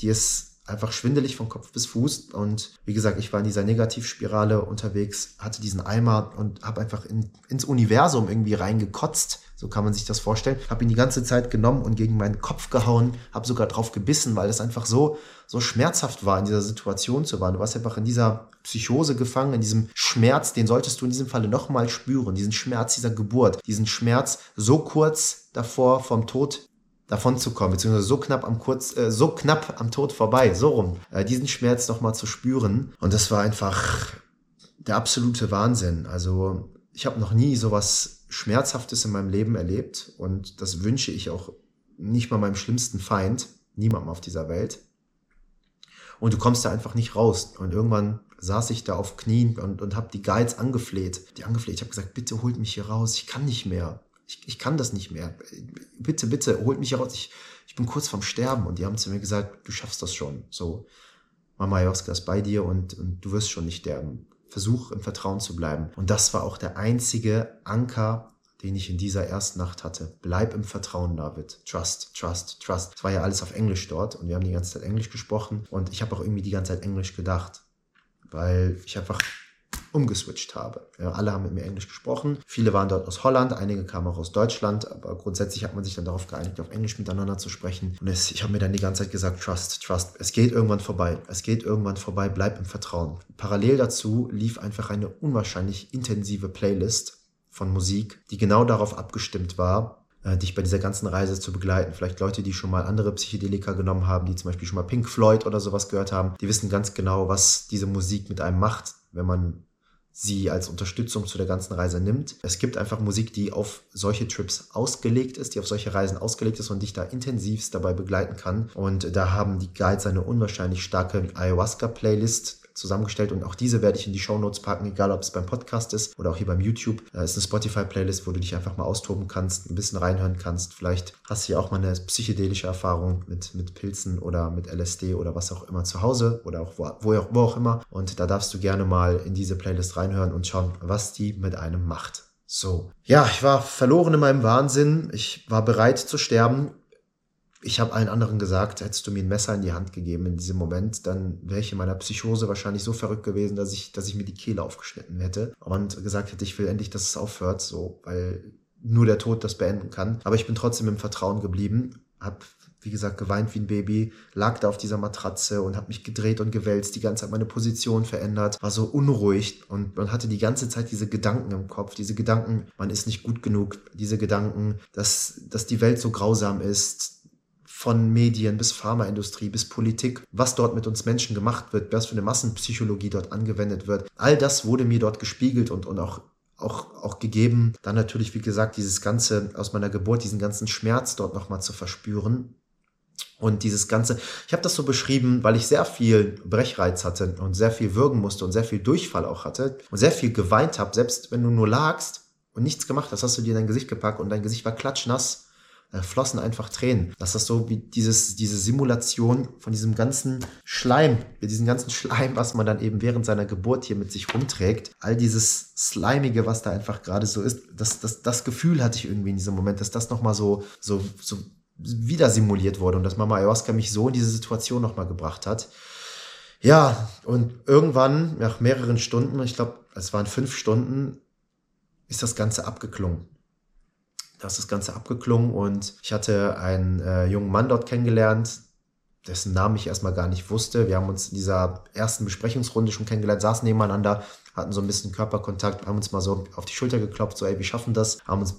Die ist einfach schwindelig von Kopf bis Fuß. Und wie gesagt, ich war in dieser Negativspirale unterwegs, hatte diesen Eimer und habe einfach in, ins Universum irgendwie reingekotzt. So kann man sich das vorstellen. Habe ihn die ganze Zeit genommen und gegen meinen Kopf gehauen, habe sogar drauf gebissen, weil es einfach so, so schmerzhaft war, in dieser Situation zu sein. Du warst einfach in dieser Psychose gefangen, in diesem Schmerz, den solltest du in diesem Falle nochmal spüren. Diesen Schmerz dieser Geburt, diesen Schmerz so kurz davor vom Tod davon zu kommen, beziehungsweise so knapp am kurz, äh, so knapp am Tod vorbei, so rum, äh, diesen Schmerz nochmal zu spüren. Und das war einfach der absolute Wahnsinn. Also ich habe noch nie sowas Schmerzhaftes in meinem Leben erlebt und das wünsche ich auch nicht mal meinem schlimmsten Feind, niemandem auf dieser Welt. Und du kommst da einfach nicht raus. Und irgendwann saß ich da auf Knien und, und habe die Guides angefleht. Die angefleht. Ich habe gesagt, bitte holt mich hier raus. Ich kann nicht mehr ich, ich kann das nicht mehr. Bitte, bitte, holt mich heraus. Ich, ich bin kurz vorm Sterben. Und die haben zu mir gesagt, du schaffst das schon. So, Mama Joska ist bei dir und, und du wirst schon nicht sterben. Versuch im Vertrauen zu bleiben. Und das war auch der einzige Anker, den ich in dieser ersten Nacht hatte. Bleib im Vertrauen, David. Trust, trust, trust. Es war ja alles auf Englisch dort und wir haben die ganze Zeit Englisch gesprochen und ich habe auch irgendwie die ganze Zeit Englisch gedacht, weil ich einfach umgeswitcht habe. Alle haben mit mir Englisch gesprochen. Viele waren dort aus Holland, einige kamen auch aus Deutschland, aber grundsätzlich hat man sich dann darauf geeinigt, auf Englisch miteinander zu sprechen. Und es, ich habe mir dann die ganze Zeit gesagt, trust, trust. Es geht irgendwann vorbei. Es geht irgendwann vorbei. Bleib im Vertrauen. Parallel dazu lief einfach eine unwahrscheinlich intensive Playlist von Musik, die genau darauf abgestimmt war, äh, dich bei dieser ganzen Reise zu begleiten. Vielleicht Leute, die schon mal andere Psychedelika genommen haben, die zum Beispiel schon mal Pink Floyd oder sowas gehört haben, die wissen ganz genau, was diese Musik mit einem macht, wenn man sie als Unterstützung zu der ganzen Reise nimmt. Es gibt einfach Musik, die auf solche Trips ausgelegt ist, die auf solche Reisen ausgelegt ist und dich da intensivst dabei begleiten kann. Und da haben die Guides eine unwahrscheinlich starke Ayahuasca-Playlist zusammengestellt und auch diese werde ich in die Show Notes packen, egal ob es beim Podcast ist oder auch hier beim YouTube. Da ist eine Spotify-Playlist, wo du dich einfach mal austoben kannst, ein bisschen reinhören kannst. Vielleicht hast du ja auch mal eine psychedelische Erfahrung mit, mit Pilzen oder mit LSD oder was auch immer zu Hause oder auch wo, wo, wo auch immer. Und da darfst du gerne mal in diese Playlist reinhören und schauen, was die mit einem macht. So. Ja, ich war verloren in meinem Wahnsinn. Ich war bereit zu sterben ich habe allen anderen gesagt, hättest du mir ein Messer in die Hand gegeben in diesem Moment, dann wäre ich in meiner Psychose wahrscheinlich so verrückt gewesen, dass ich, dass ich mir die Kehle aufgeschnitten hätte und gesagt hätte, ich will endlich, dass es aufhört, so, weil nur der Tod das beenden kann. Aber ich bin trotzdem im Vertrauen geblieben, habe wie gesagt, geweint wie ein Baby, lag da auf dieser Matratze und habe mich gedreht und gewälzt, die ganze Zeit meine Position verändert, war so unruhig und man hatte die ganze Zeit diese Gedanken im Kopf, diese Gedanken, man ist nicht gut genug, diese Gedanken, dass, dass die Welt so grausam ist, von Medien bis Pharmaindustrie bis Politik, was dort mit uns Menschen gemacht wird, was für eine Massenpsychologie dort angewendet wird. All das wurde mir dort gespiegelt und, und auch auch, auch gegeben, dann natürlich, wie gesagt, dieses ganze aus meiner Geburt, diesen ganzen Schmerz dort nochmal zu verspüren. Und dieses Ganze, ich habe das so beschrieben, weil ich sehr viel Brechreiz hatte und sehr viel würgen musste und sehr viel Durchfall auch hatte und sehr viel geweint habe. Selbst wenn du nur lagst und nichts gemacht hast, hast du dir in dein Gesicht gepackt und dein Gesicht war klatschnass, flossen einfach Tränen. Das ist so wie dieses, diese Simulation von diesem ganzen Schleim, diesen ganzen Schleim, was man dann eben während seiner Geburt hier mit sich rumträgt. All dieses Slimige, was da einfach gerade so ist, das, das, das Gefühl hatte ich irgendwie in diesem Moment, dass das nochmal so, so, so wieder simuliert wurde und dass Mama Ayahuasca mich so in diese Situation nochmal gebracht hat. Ja, und irgendwann, nach mehreren Stunden, ich glaube, es waren fünf Stunden, ist das Ganze abgeklungen. Ist das Ganze abgeklungen und ich hatte einen äh, jungen Mann dort kennengelernt, dessen Namen ich erstmal gar nicht wusste. Wir haben uns in dieser ersten Besprechungsrunde schon kennengelernt, saßen nebeneinander, hatten so ein bisschen Körperkontakt, haben uns mal so auf die Schulter geklopft, so ey, wir schaffen das, haben uns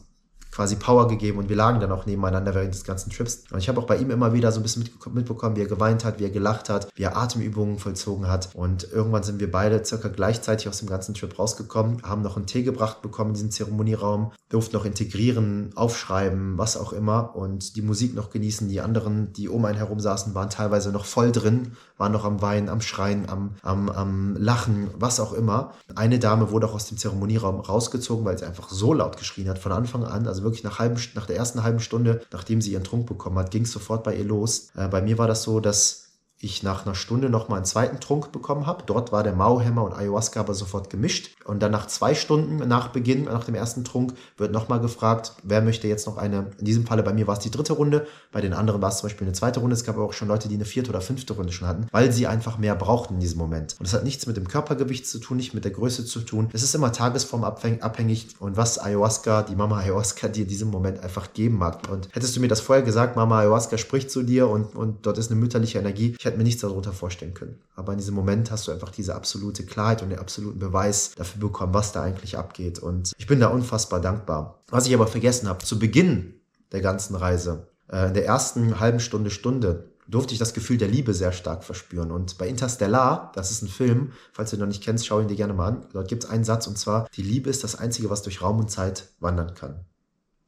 quasi Power gegeben und wir lagen dann auch nebeneinander während des ganzen Trips. Und ich habe auch bei ihm immer wieder so ein bisschen mitbekommen, wie er geweint hat, wie er gelacht hat, wie er Atemübungen vollzogen hat. Und irgendwann sind wir beide circa gleichzeitig aus dem ganzen Trip rausgekommen, haben noch einen Tee gebracht bekommen in diesem Zeremonieraum, durften noch integrieren, aufschreiben, was auch immer und die Musik noch genießen. Die anderen, die um einen herum saßen, waren teilweise noch voll drin, waren noch am Weinen, am Schreien, am, am, am Lachen, was auch immer. Eine Dame wurde auch aus dem Zeremonieraum rausgezogen, weil sie einfach so laut geschrien hat von Anfang an. Also wirklich nach, halben, nach der ersten halben Stunde, nachdem sie ihren Trunk bekommen hat, ging es sofort bei ihr los. Äh, bei mir war das so, dass ich nach einer Stunde nochmal einen zweiten Trunk bekommen habe. Dort war der Mauhämmer und Ayahuasca aber sofort gemischt. Und dann nach zwei Stunden nach Beginn, nach dem ersten Trunk, wird nochmal gefragt, wer möchte jetzt noch eine, in diesem Falle bei mir war es die dritte Runde, bei den anderen war es zum Beispiel eine zweite Runde. Es gab aber auch schon Leute, die eine vierte oder fünfte Runde schon hatten, weil sie einfach mehr brauchten in diesem Moment. Und das hat nichts mit dem Körpergewicht zu tun, nicht mit der Größe zu tun. Es ist immer tagesformabhängig und was Ayahuasca, die Mama Ayahuasca dir in diesem Moment einfach geben mag. Und hättest du mir das vorher gesagt, Mama Ayahuasca spricht zu dir und, und dort ist eine mütterliche Energie, ich hätte mir nichts darunter vorstellen können. Aber in diesem Moment hast du einfach diese absolute Klarheit und den absoluten Beweis dafür bekommen, was da eigentlich abgeht. Und ich bin da unfassbar dankbar. Was ich aber vergessen habe, zu Beginn der ganzen Reise, äh, in der ersten halben Stunde, Stunde, durfte ich das Gefühl der Liebe sehr stark verspüren. Und bei Interstellar, das ist ein Film, falls du ihn noch nicht kennst, schau ihn dir gerne mal an. Dort gibt es einen Satz und zwar, die Liebe ist das Einzige, was durch Raum und Zeit wandern kann.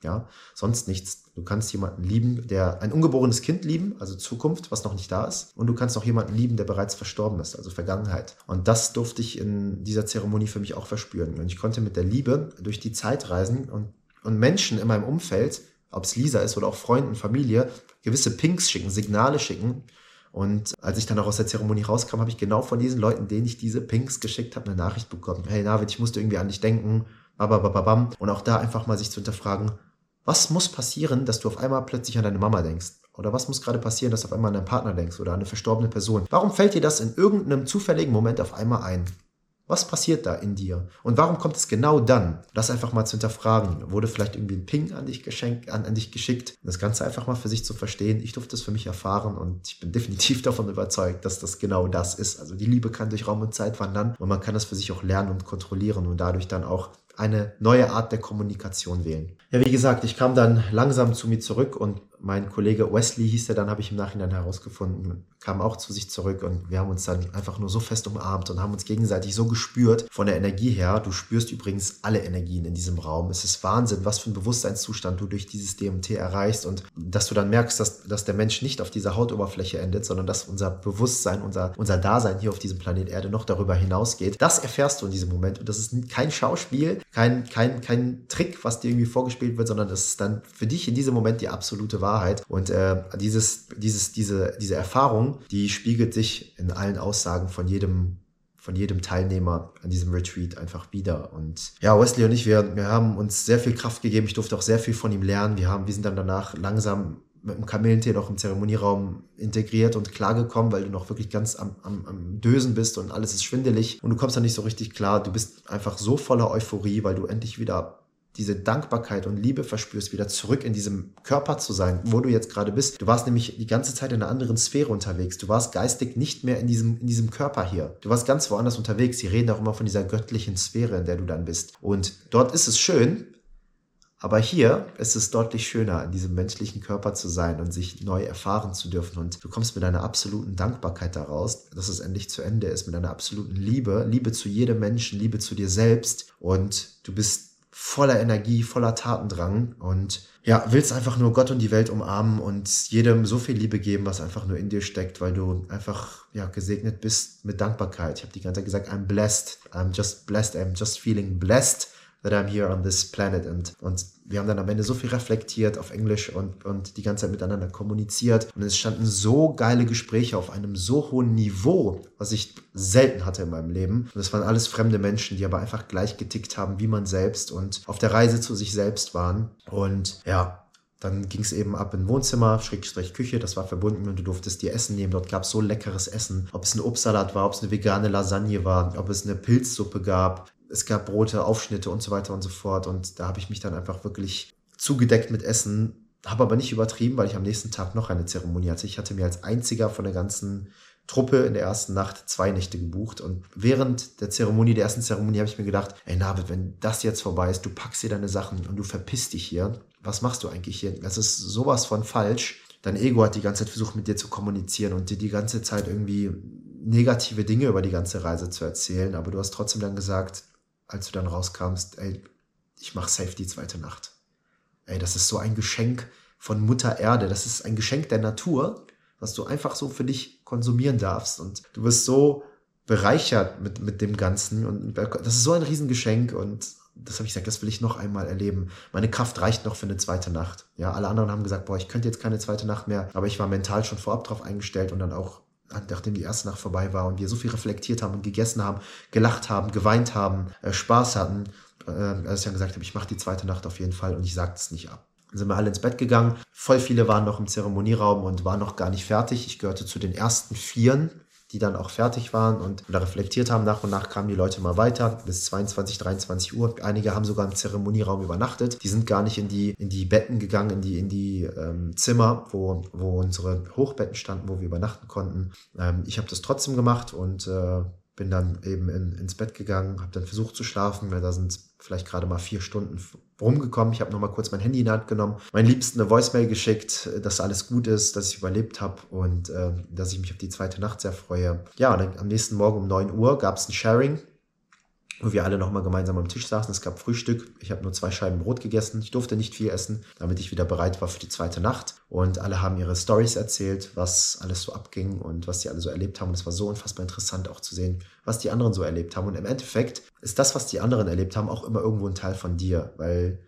Ja, sonst nichts. Du kannst jemanden lieben, der ein ungeborenes Kind lieben, also Zukunft, was noch nicht da ist. Und du kannst auch jemanden lieben, der bereits verstorben ist, also Vergangenheit. Und das durfte ich in dieser Zeremonie für mich auch verspüren. Und ich konnte mit der Liebe durch die Zeit reisen und, und Menschen in meinem Umfeld, ob es Lisa ist oder auch Freunden, Familie, gewisse Pinks schicken, Signale schicken. Und als ich dann auch aus der Zeremonie rauskam, habe ich genau von diesen Leuten, denen ich diese Pinks geschickt habe, eine Nachricht bekommen. Hey Navid, ich musste irgendwie an dich denken. Babababam. Und auch da einfach mal sich zu hinterfragen, was muss passieren, dass du auf einmal plötzlich an deine Mama denkst? Oder was muss gerade passieren, dass du auf einmal an deinen Partner denkst oder an eine verstorbene Person? Warum fällt dir das in irgendeinem zufälligen Moment auf einmal ein? Was passiert da in dir? Und warum kommt es genau dann? Das einfach mal zu hinterfragen. Wurde vielleicht irgendwie ein Ping an dich, geschenkt, an, an dich geschickt? Das Ganze einfach mal für sich zu verstehen. Ich durfte es für mich erfahren und ich bin definitiv davon überzeugt, dass das genau das ist. Also die Liebe kann durch Raum und Zeit wandern und man kann das für sich auch lernen und kontrollieren und dadurch dann auch eine neue Art der Kommunikation wählen. Ja, wie gesagt, ich kam dann langsam zu mir zurück und mein Kollege Wesley hieß er dann, habe ich im Nachhinein herausgefunden, kam auch zu sich zurück und wir haben uns dann einfach nur so fest umarmt und haben uns gegenseitig so gespürt von der Energie her. Du spürst übrigens alle Energien in diesem Raum. Es ist Wahnsinn, was für ein Bewusstseinszustand du durch dieses DMT erreichst und dass du dann merkst, dass, dass der Mensch nicht auf dieser Hautoberfläche endet, sondern dass unser Bewusstsein, unser, unser Dasein hier auf diesem Planet Erde noch darüber hinausgeht. Das erfährst du in diesem Moment und das ist kein Schauspiel, kein, kein, kein Trick, was dir irgendwie vorgespielt wird, sondern das ist dann für dich in diesem Moment die absolute Wahrheit. Und äh, dieses, dieses, diese, diese Erfahrung, die spiegelt sich in allen Aussagen von jedem von jedem Teilnehmer an diesem Retreat einfach wieder. Und ja, Wesley und ich, wir, wir haben uns sehr viel Kraft gegeben. Ich durfte auch sehr viel von ihm lernen. Wir, haben, wir sind dann danach langsam mit dem Kamillentee noch im Zeremonieraum integriert und klargekommen, weil du noch wirklich ganz am, am, am Dösen bist und alles ist schwindelig und du kommst dann nicht so richtig klar. Du bist einfach so voller Euphorie, weil du endlich wieder diese Dankbarkeit und Liebe verspürst, wieder zurück in diesem Körper zu sein, wo du jetzt gerade bist. Du warst nämlich die ganze Zeit in einer anderen Sphäre unterwegs. Du warst geistig nicht mehr in diesem, in diesem Körper hier. Du warst ganz woanders unterwegs. Sie reden auch immer von dieser göttlichen Sphäre, in der du dann bist. Und dort ist es schön, Aber hier ist es deutlich schöner, in diesem menschlichen Körper zu sein und sich neu erfahren zu dürfen. Und du kommst mit einer absoluten Dankbarkeit daraus, dass es endlich zu Ende ist, mit einer absoluten Liebe, Liebe zu jedem Menschen, Liebe zu dir selbst. Und du bist voller Energie, voller Tatendrang. Und ja, willst einfach nur Gott und die Welt umarmen und jedem so viel Liebe geben, was einfach nur in dir steckt, weil du einfach ja gesegnet bist mit Dankbarkeit. Ich habe die ganze Zeit gesagt, I'm blessed, I'm just blessed, I'm just feeling blessed that I'm here on this planet. Und, und wir haben dann am Ende so viel reflektiert auf Englisch und, und die ganze Zeit miteinander kommuniziert. Und es standen so geile Gespräche auf einem so hohen Niveau, was ich selten hatte in meinem Leben. Und es waren alles fremde Menschen, die aber einfach gleich getickt haben wie man selbst und auf der Reise zu sich selbst waren. Und ja, dann ging es eben ab in Wohnzimmer, Schrägstrich Küche, das war verbunden und du durftest dir Essen nehmen. Dort gab es so leckeres Essen. Ob es ein Obstsalat war, ob es eine vegane Lasagne war, ob es eine Pilzsuppe gab, es gab Brote, Aufschnitte und so weiter und so fort. Und da habe ich mich dann einfach wirklich zugedeckt mit Essen, habe aber nicht übertrieben, weil ich am nächsten Tag noch eine Zeremonie hatte. Ich hatte mir als einziger von der ganzen Truppe in der ersten Nacht zwei Nächte gebucht. Und während der Zeremonie, der ersten Zeremonie, habe ich mir gedacht, ey Navid, wenn das jetzt vorbei ist, du packst dir deine Sachen und du verpisst dich hier. Was machst du eigentlich hier? Das ist sowas von falsch. Dein Ego hat die ganze Zeit versucht, mit dir zu kommunizieren und dir die ganze Zeit irgendwie negative Dinge über die ganze Reise zu erzählen. Aber du hast trotzdem dann gesagt, als du dann rauskamst, ey, ich mache safe die zweite Nacht. Ey, das ist so ein Geschenk von Mutter Erde. Das ist ein Geschenk der Natur, was du einfach so für dich konsumieren darfst. Und du wirst so bereichert mit, mit dem Ganzen. Und das ist so ein Riesengeschenk. Und das habe ich gesagt, das will ich noch einmal erleben. Meine Kraft reicht noch für eine zweite Nacht. Ja, alle anderen haben gesagt, boah, ich könnte jetzt keine zweite Nacht mehr. Aber ich war mental schon vorab drauf eingestellt und dann auch nachdem die erste Nacht vorbei war und wir so viel reflektiert haben und gegessen haben, gelacht haben, geweint haben, äh, Spaß hatten, äh, als ich dann gesagt habe, ich mache die zweite Nacht auf jeden Fall und ich sage es nicht ab. Dann sind wir alle ins Bett gegangen. Voll viele waren noch im Zeremonieraum und waren noch gar nicht fertig. Ich gehörte zu den ersten Vieren die dann auch fertig waren und da reflektiert haben. Nach und nach kamen die Leute mal weiter bis 22, 23 Uhr. Einige haben sogar im Zeremonieraum übernachtet. Die sind gar nicht in die, in die Betten gegangen, in die, in die ähm, Zimmer, wo, wo unsere Hochbetten standen, wo wir übernachten konnten. Ähm, ich habe das trotzdem gemacht und äh, bin dann eben in, ins Bett gegangen, habe dann versucht zu schlafen, weil da sind vielleicht gerade mal vier Stunden rumgekommen. Ich habe nochmal kurz mein Handy in die Hand genommen, meinen Liebsten eine Voicemail geschickt, dass alles gut ist, dass ich überlebt habe und äh, dass ich mich auf die zweite Nacht sehr freue. Ja, und dann am nächsten Morgen um 9 Uhr gab es ein Sharing wo wir alle nochmal gemeinsam am Tisch saßen. Es gab Frühstück. Ich habe nur zwei Scheiben Brot gegessen. Ich durfte nicht viel essen, damit ich wieder bereit war für die zweite Nacht. Und alle haben ihre Stories erzählt, was alles so abging und was sie alle so erlebt haben. Und es war so unfassbar interessant auch zu sehen, was die anderen so erlebt haben. Und im Endeffekt ist das, was die anderen erlebt haben, auch immer irgendwo ein Teil von dir, weil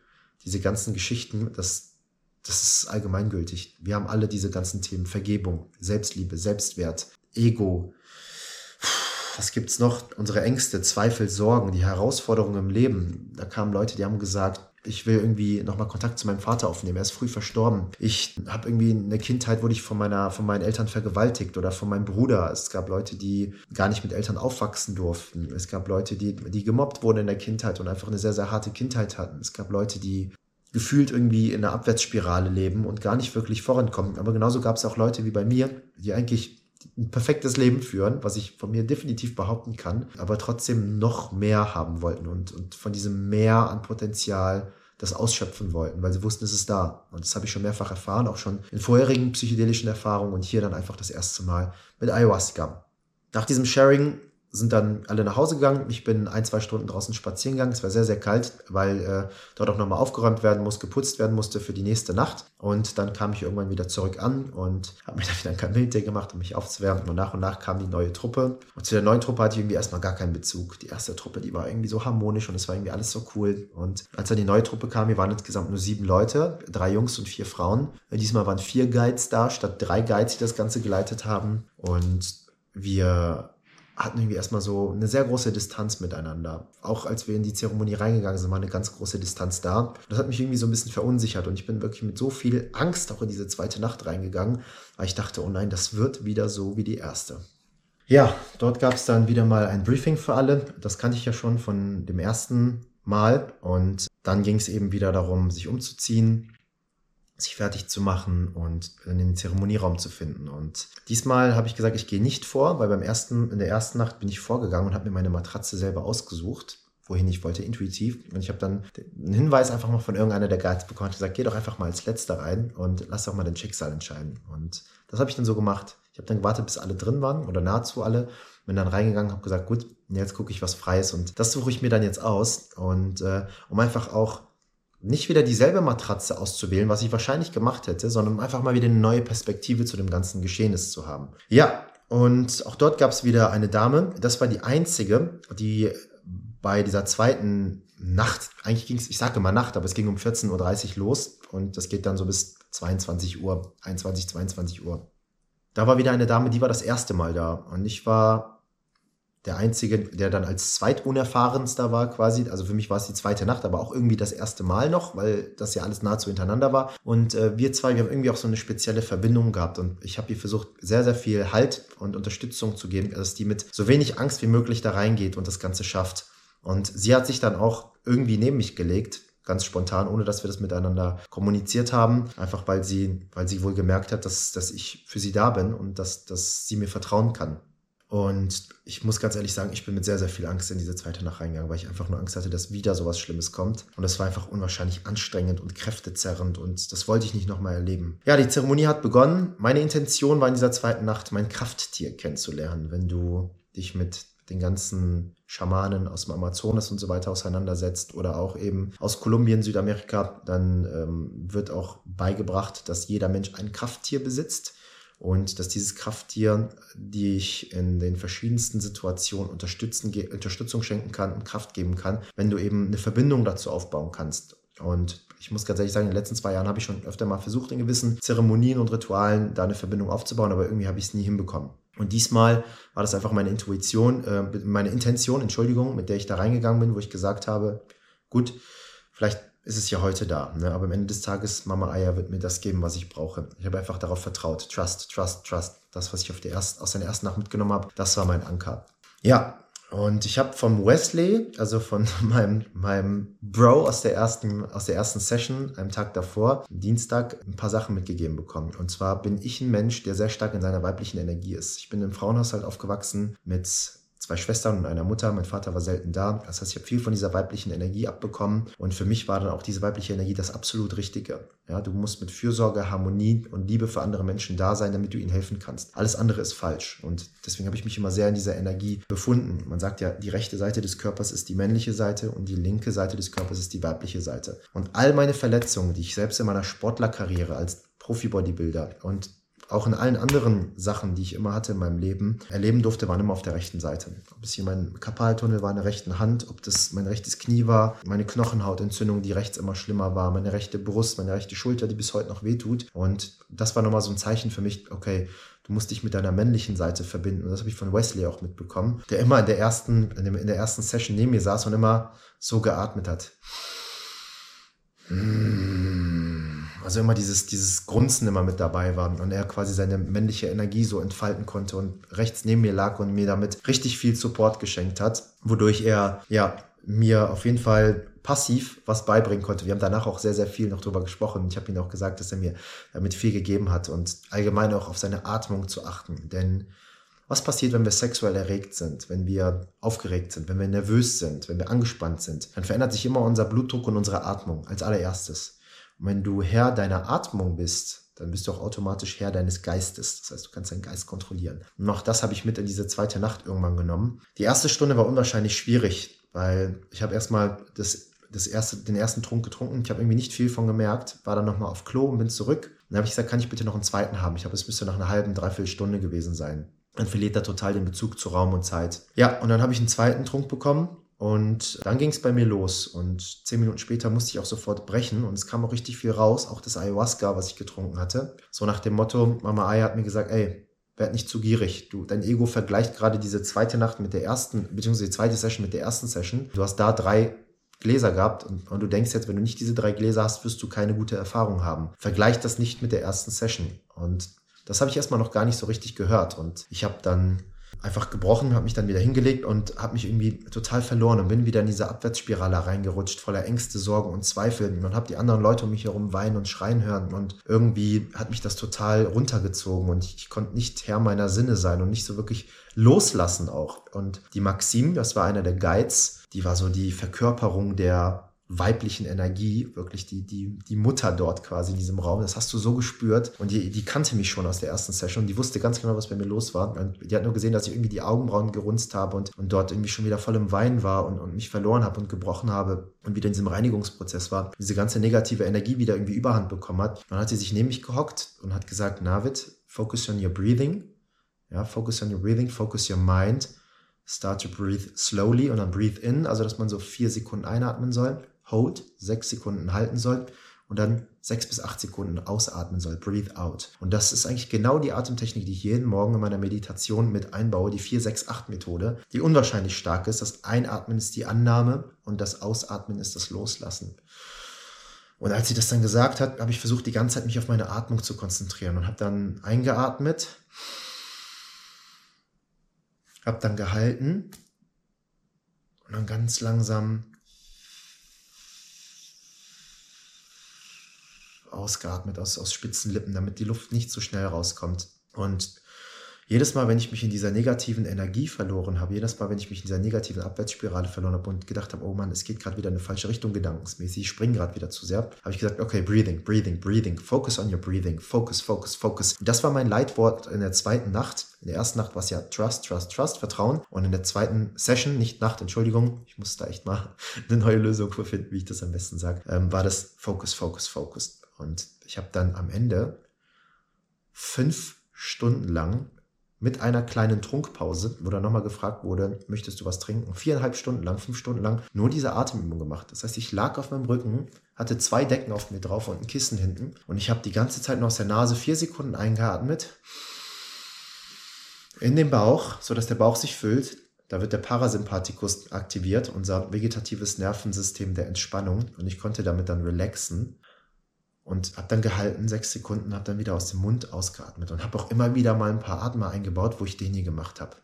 diese ganzen Geschichten, das, das ist allgemeingültig. Wir haben alle diese ganzen Themen. Vergebung, Selbstliebe, Selbstwert, Ego, was gibt's noch? Unsere Ängste, Zweifel, Sorgen, die Herausforderungen im Leben. Da kamen Leute, die haben gesagt, ich will irgendwie nochmal Kontakt zu meinem Vater aufnehmen. Er ist früh verstorben. Ich habe irgendwie eine Kindheit, wurde ich von, meiner, von meinen Eltern vergewaltigt oder von meinem Bruder. Es gab Leute, die gar nicht mit Eltern aufwachsen durften. Es gab Leute, die, die gemobbt wurden in der Kindheit und einfach eine sehr, sehr harte Kindheit hatten. Es gab Leute, die gefühlt irgendwie in einer Abwärtsspirale leben und gar nicht wirklich vorankommen. Aber genauso gab es auch Leute wie bei mir, die eigentlich ein perfektes Leben führen, was ich von mir definitiv behaupten kann, aber trotzdem noch mehr haben wollten und, und von diesem Mehr an Potenzial das ausschöpfen wollten, weil sie wussten, es ist da. Und das habe ich schon mehrfach erfahren, auch schon in vorherigen psychedelischen Erfahrungen und hier dann einfach das erste Mal mit Ayahuasca. Nach diesem Sharing sind dann alle nach Hause gegangen. Ich bin ein, zwei Stunden draußen spazieren gegangen. Es war sehr, sehr kalt, weil äh, dort auch nochmal aufgeräumt werden muss, geputzt werden musste für die nächste Nacht. Und dann kam ich irgendwann wieder zurück an und habe mir dann wieder einen Kamillentee gemacht, um mich aufzuwärmen. Und nach und nach kam die neue Truppe. Und zu der neuen Truppe hatte ich irgendwie erstmal gar keinen Bezug. Die erste Truppe, die war irgendwie so harmonisch und es war irgendwie alles so cool. Und als dann die neue Truppe kam, wir waren insgesamt nur sieben Leute, drei Jungs und vier Frauen. Diesmal waren vier Guides da, statt drei Guides, die das Ganze geleitet haben. Und wir hatten irgendwie erstmal so eine sehr große Distanz miteinander. Auch als wir in die Zeremonie reingegangen sind, war eine ganz große Distanz da. Das hat mich irgendwie so ein bisschen verunsichert und ich bin wirklich mit so viel Angst auch in diese zweite Nacht reingegangen, weil ich dachte, oh nein, das wird wieder so wie die erste. Ja, dort gab es dann wieder mal ein Briefing für alle. Das kannte ich ja schon von dem ersten Mal und dann ging es eben wieder darum, sich umzuziehen, sich fertig zu machen und in den Zeremonieraum zu finden. Und diesmal habe ich gesagt, ich gehe nicht vor, weil beim ersten, in der ersten Nacht bin ich vorgegangen und habe mir meine Matratze selber ausgesucht. wohin ich wollte, intuitiv. Und ich habe dann einen Hinweis einfach noch von irgendeiner der Guides bekommen und gesagt, geh doch einfach mal als Letzter rein und lass doch mal dein Schicksal entscheiden. Und das habe ich dann so gemacht. Ich habe dann gewartet, bis alle drin waren oder nahezu alle. Bin dann reingegangen, habe gesagt, gut, jetzt gucke ich was Freies und das suche ich mir dann jetzt aus. Und äh, um einfach auch nicht wieder dieselbe Matratze auszuwählen, was ich wahrscheinlich gemacht hätte, sondern einfach mal wieder eine neue Perspektive zu dem ganzen Geschehnis zu haben. Ja, und auch dort gab es wieder eine Dame. Das war die einzige, die bei dieser zweiten Nacht, eigentlich ging es, ich sage immer Nacht, aber es ging um 14.30 Uhr los und das geht dann so bis 22 Uhr, 21, 22 Uhr. Da war wieder eine Dame, die war das erste Mal da und ich war der Einzige, der dann als zweitunerfahrenster war quasi. Also für mich war es die zweite Nacht, aber auch irgendwie das erste Mal noch, weil das ja alles nahezu hintereinander war. Und äh, wir zwei, wir haben irgendwie auch so eine spezielle Verbindung gehabt. Und ich habe ihr versucht, sehr, sehr viel Halt und Unterstützung zu geben, dass die mit so wenig Angst wie möglich da reingeht und das Ganze schafft. Und sie hat sich dann auch irgendwie neben mich gelegt, ganz spontan, ohne dass wir das miteinander kommuniziert haben, einfach weil sie, weil sie wohl gemerkt hat, dass, dass ich für sie da bin und dass, dass sie mir vertrauen kann. Und ich muss ganz ehrlich sagen, ich bin mit sehr, sehr viel Angst in diese zweite Nacht reingegangen, weil ich einfach nur Angst hatte, dass wieder sowas Schlimmes kommt. Und das war einfach unwahrscheinlich anstrengend und kräftezerrend und das wollte ich nicht nochmal erleben. Ja, die Zeremonie hat begonnen. Meine Intention war in dieser zweiten Nacht, mein Krafttier kennenzulernen. Wenn du dich mit den ganzen Schamanen aus dem Amazonas und so weiter auseinandersetzt oder auch eben aus Kolumbien, Südamerika, dann ähm, wird auch beigebracht, dass jeder Mensch ein Krafttier besitzt und dass dieses Krafttier dich in den verschiedensten Situationen unterstützen, Unterstützung schenken kann und Kraft geben kann, wenn du eben eine Verbindung dazu aufbauen kannst. Und ich muss ganz ehrlich sagen, in den letzten zwei Jahren habe ich schon öfter mal versucht, in gewissen Zeremonien und Ritualen da eine Verbindung aufzubauen, aber irgendwie habe ich es nie hinbekommen. Und diesmal war das einfach meine Intuition, äh, meine Intention, Entschuldigung, mit der ich da reingegangen bin, wo ich gesagt habe, gut, vielleicht ist es ja heute da. Ne? Aber am Ende des Tages, Mama Aya wird mir das geben, was ich brauche. Ich habe einfach darauf vertraut. Trust, trust, trust. Das, was ich auf die erst, aus der ersten Nacht mitgenommen habe, das war mein Anker. Ja, und ich habe vom Wesley, also von meinem, meinem Bro aus der, ersten, aus der ersten Session, einem Tag davor, Dienstag, ein paar Sachen mitgegeben bekommen. Und zwar bin ich ein Mensch, der sehr stark in seiner weiblichen Energie ist. Ich bin im Frauenhaushalt aufgewachsen mit zwei Schwestern und einer Mutter. Mein Vater war selten da. Das heißt, ich habe viel von dieser weiblichen Energie abbekommen. Und für mich war dann auch diese weibliche Energie das absolut Richtige. Ja, du musst mit Fürsorge, Harmonie und Liebe für andere Menschen da sein, damit du ihnen helfen kannst. Alles andere ist falsch. Und deswegen habe ich mich immer sehr in dieser Energie befunden. Man sagt ja, die rechte Seite des Körpers ist die männliche Seite und die linke Seite des Körpers ist die weibliche Seite. Und all meine Verletzungen, die ich selbst in meiner Sportlerkarriere als Profi-Bodybuilder und auch in allen anderen Sachen, die ich immer hatte in meinem Leben, erleben durfte, waren immer auf der rechten Seite. Ob es hier mein Kapaltunnel war in der rechten Hand, ob das mein rechtes Knie war, meine Knochenhautentzündung, die rechts immer schlimmer war, meine rechte Brust, meine rechte Schulter, die bis heute noch wehtut. Und das war nochmal so ein Zeichen für mich, okay, du musst dich mit deiner männlichen Seite verbinden. Und das habe ich von Wesley auch mitbekommen, der immer in der ersten, in der ersten Session neben mir saß und immer so geatmet hat. Also immer dieses, dieses Grunzen immer mit dabei war und er quasi seine männliche Energie so entfalten konnte und rechts neben mir lag und mir damit richtig viel Support geschenkt hat, wodurch er ja mir auf jeden Fall passiv was beibringen konnte. Wir haben danach auch sehr, sehr viel noch drüber gesprochen. Ich habe ihm auch gesagt, dass er mir damit viel gegeben hat und allgemein auch auf seine Atmung zu achten. Denn was passiert, wenn wir sexuell erregt sind, wenn wir aufgeregt sind, wenn wir nervös sind, wenn wir angespannt sind? Dann verändert sich immer unser Blutdruck und unsere Atmung als allererstes. Wenn du Herr deiner Atmung bist, dann bist du auch automatisch Herr deines Geistes. Das heißt, du kannst deinen Geist kontrollieren. Und auch das habe ich mit in diese zweite Nacht irgendwann genommen. Die erste Stunde war unwahrscheinlich schwierig, weil ich habe erstmal das das erste, den ersten Trunk getrunken. Ich habe irgendwie nicht viel von gemerkt, war dann nochmal auf Klo und bin zurück. Dann habe ich gesagt, kann ich bitte noch einen zweiten haben? Ich habe, es müsste nach einer halben, dreiviertel Stunde gewesen sein. Dann verliert er total den Bezug zu Raum und Zeit. Ja, und dann habe ich einen zweiten Trunk bekommen und dann ging es bei mir los. Und zehn Minuten später musste ich auch sofort brechen. Und es kam auch richtig viel raus, auch das Ayahuasca, was ich getrunken hatte. So nach dem Motto, Mama Aya hat mir gesagt, ey, werd nicht zu gierig. Du, dein Ego vergleicht gerade diese zweite Nacht mit der ersten, beziehungsweise die zweite Session mit der ersten Session. Du hast da drei Gläser gehabt und, und, du denkst jetzt, wenn du nicht diese drei Gläser hast, wirst du keine gute Erfahrung haben. Vergleich das nicht mit der ersten Session. Und das habe ich erstmal noch gar nicht so richtig gehört. Und ich habe dann einfach gebrochen, habe mich dann wieder hingelegt und habe mich irgendwie total verloren und bin wieder in diese Abwärtsspirale reingerutscht, voller Ängste, Sorgen und Zweifel und habe die anderen Leute um mich herum weinen und schreien hören und irgendwie hat mich das total runtergezogen und ich, ich konnte nicht Herr meiner Sinne sein und nicht so wirklich loslassen auch. Und die Maxim, das war einer der Guides, die war so die Verkörperung der weiblichen Energie, wirklich die, die, die Mutter dort quasi in diesem Raum. Das hast du so gespürt. Und die, die kannte mich schon aus der ersten Session. Die wusste ganz genau, was bei mir los war. Die hat nur gesehen, dass ich irgendwie die Augenbrauen gerunzt habe und, und dort irgendwie schon wieder voll im Wein war und, und mich verloren habe und gebrochen habe und wieder in diesem Reinigungsprozess war. Diese ganze negative Energie wieder irgendwie Überhand bekommen hat. Dann hat sie sich neben mich gehockt und hat gesagt, Navid, focus on your breathing. Ja, focus on your breathing, focus your mind. Start to breathe slowly und dann breathe in, also dass man so vier Sekunden einatmen soll Hold, sechs Sekunden halten soll und dann sechs bis acht Sekunden ausatmen soll, breathe out. Und das ist eigentlich genau die Atemtechnik, die ich jeden Morgen in meiner Meditation mit einbaue, die 4-6-8-Methode, die unwahrscheinlich stark ist. Das Einatmen ist die Annahme und das Ausatmen ist das Loslassen. Und als sie das dann gesagt hat, habe ich versucht, die ganze Zeit mich auf meine Atmung zu konzentrieren und habe dann eingeatmet, habe dann gehalten und dann ganz langsam ausgeatmet aus, aus spitzen Lippen, damit die Luft nicht so schnell rauskommt. Und jedes Mal, wenn ich mich in dieser negativen Energie verloren habe, jedes Mal, wenn ich mich in dieser negativen Abwärtsspirale verloren habe und gedacht habe, oh Mann, es geht gerade wieder in eine falsche Richtung gedankensmäßig, ich springe gerade wieder zu sehr, habe ich gesagt, okay, breathing, breathing, breathing, focus on your breathing, focus, focus, focus. Das war mein Leitwort in der zweiten Nacht. In der ersten Nacht war es ja Trust, Trust, Trust, Vertrauen. Und in der zweiten Session, nicht Nacht, Entschuldigung, ich muss da echt mal eine neue Lösung für finden, wie ich das am besten sage, ähm, war das Focus, Focus, Focus. Und ich habe dann am Ende fünf Stunden lang mit einer kleinen Trunkpause, wo dann nochmal gefragt wurde, möchtest du was trinken? Viereinhalb Stunden lang, fünf Stunden lang nur diese Atemübung gemacht. Das heißt, ich lag auf meinem Rücken, hatte zwei Decken auf mir drauf und ein Kissen hinten und ich habe die ganze Zeit nur aus der Nase vier Sekunden eingeatmet in den Bauch, sodass der Bauch sich füllt. Da wird der Parasympathikus aktiviert, unser vegetatives Nervensystem der Entspannung und ich konnte damit dann relaxen und habe dann gehalten, sechs Sekunden, habe dann wieder aus dem Mund ausgeatmet und habe auch immer wieder mal ein paar Atmer eingebaut, wo ich den hier gemacht habe.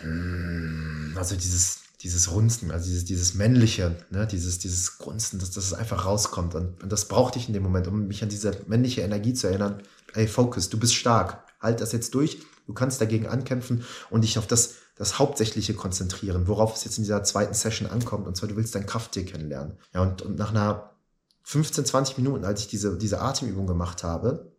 Hm, also dieses, dieses Runzen, also dieses, dieses männliche, ne, dieses, dieses Grunzen, dass, dass es einfach rauskommt. Und, und das brauchte ich in dem Moment, um mich an diese männliche Energie zu erinnern. Ey, Focus, du bist stark. Halt das jetzt durch. Du kannst dagegen ankämpfen und dich auf das, das Hauptsächliche konzentrieren, worauf es jetzt in dieser zweiten Session ankommt. Und zwar, du willst dein Krafttier kennenlernen. Ja, und, und nach einer 15, 20 Minuten, als ich diese, diese Atemübung gemacht habe,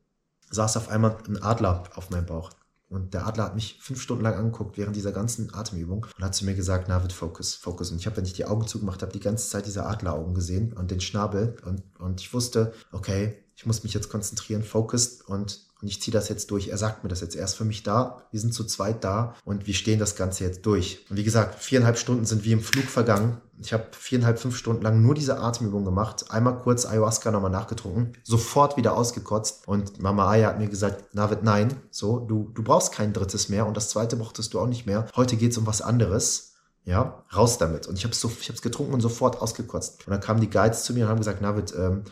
saß auf einmal ein Adler auf meinem Bauch. Und der Adler hat mich fünf Stunden lang angeguckt während dieser ganzen Atemübung und hat zu mir gesagt, Navid, Focus, Focus. Und ich habe, wenn ich die Augen zugemacht habe, die ganze Zeit diese Adleraugen gesehen und den Schnabel. Und, und ich wusste, okay, ich muss mich jetzt konzentrieren, focused und und ich ziehe das jetzt durch. Er sagt mir das jetzt. Er ist für mich da. Wir sind zu zweit da und wir stehen das Ganze jetzt durch. Und wie gesagt, viereinhalb Stunden sind wie im Flug vergangen. Ich habe viereinhalb, fünf Stunden lang nur diese Atemübung gemacht. Einmal kurz Ayahuasca nochmal nachgetrunken. Sofort wieder ausgekotzt. Und Mama Aya hat mir gesagt, Navid, nein. So, du, du brauchst kein drittes mehr. Und das zweite brauchtest du auch nicht mehr. Heute geht's um was anderes. Ja, raus damit. Und ich habe es so, getrunken und sofort ausgekotzt. Und dann kamen die Guides zu mir und haben gesagt, Navid, ähm,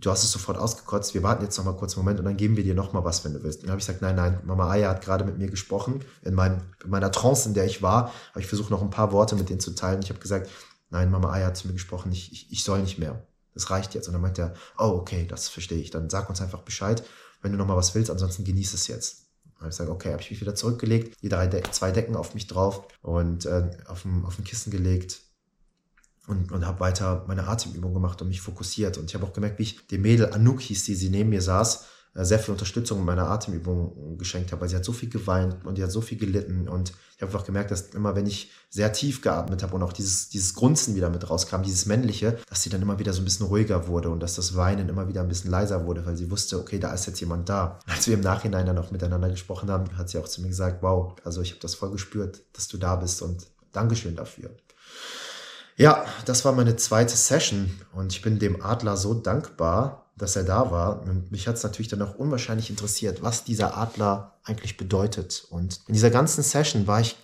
du hast es sofort ausgekotzt, wir warten jetzt noch mal kurz einen Moment und dann geben wir dir noch mal was, wenn du willst. Und dann habe ich gesagt, nein, nein, Mama Aya hat gerade mit mir gesprochen. In, meinem, in meiner Trance, in der ich war, habe ich versucht, noch ein paar Worte mit denen zu teilen. Ich habe gesagt, nein, Mama Aya hat zu mir gesprochen, ich, ich, ich soll nicht mehr. Das reicht jetzt. Und dann meint er, oh, okay, das verstehe ich. Dann sag uns einfach Bescheid, wenn du noch mal was willst, ansonsten genieß es jetzt. Dann habe ich gesagt, okay, habe ich mich wieder zurückgelegt, die drei De zwei Decken auf mich drauf und äh, auf dem Kissen gelegt, und, und habe weiter meine Atemübung gemacht und mich fokussiert. Und ich habe auch gemerkt, wie ich dem Mädel Anouk hieß, die sie neben mir saß, äh, sehr viel Unterstützung in meiner Atemübung geschenkt habe, weil sie hat so viel geweint und die hat so viel gelitten und ich habe einfach gemerkt, dass immer, wenn ich sehr tief geatmet habe und auch dieses, dieses Grunzen wieder mit rauskam, dieses männliche, dass sie dann immer wieder so ein bisschen ruhiger wurde und dass das Weinen immer wieder ein bisschen leiser wurde, weil sie wusste, okay, da ist jetzt jemand da. Als wir im Nachhinein dann auch miteinander gesprochen haben, hat sie auch zu mir gesagt, wow, also ich habe das voll gespürt, dass du da bist und Dankeschön dafür. Ja, das war meine zweite Session und ich bin dem Adler so dankbar, dass er da war. Und mich hat es natürlich dann auch unwahrscheinlich interessiert, was dieser Adler eigentlich bedeutet. Und in dieser ganzen Session war ich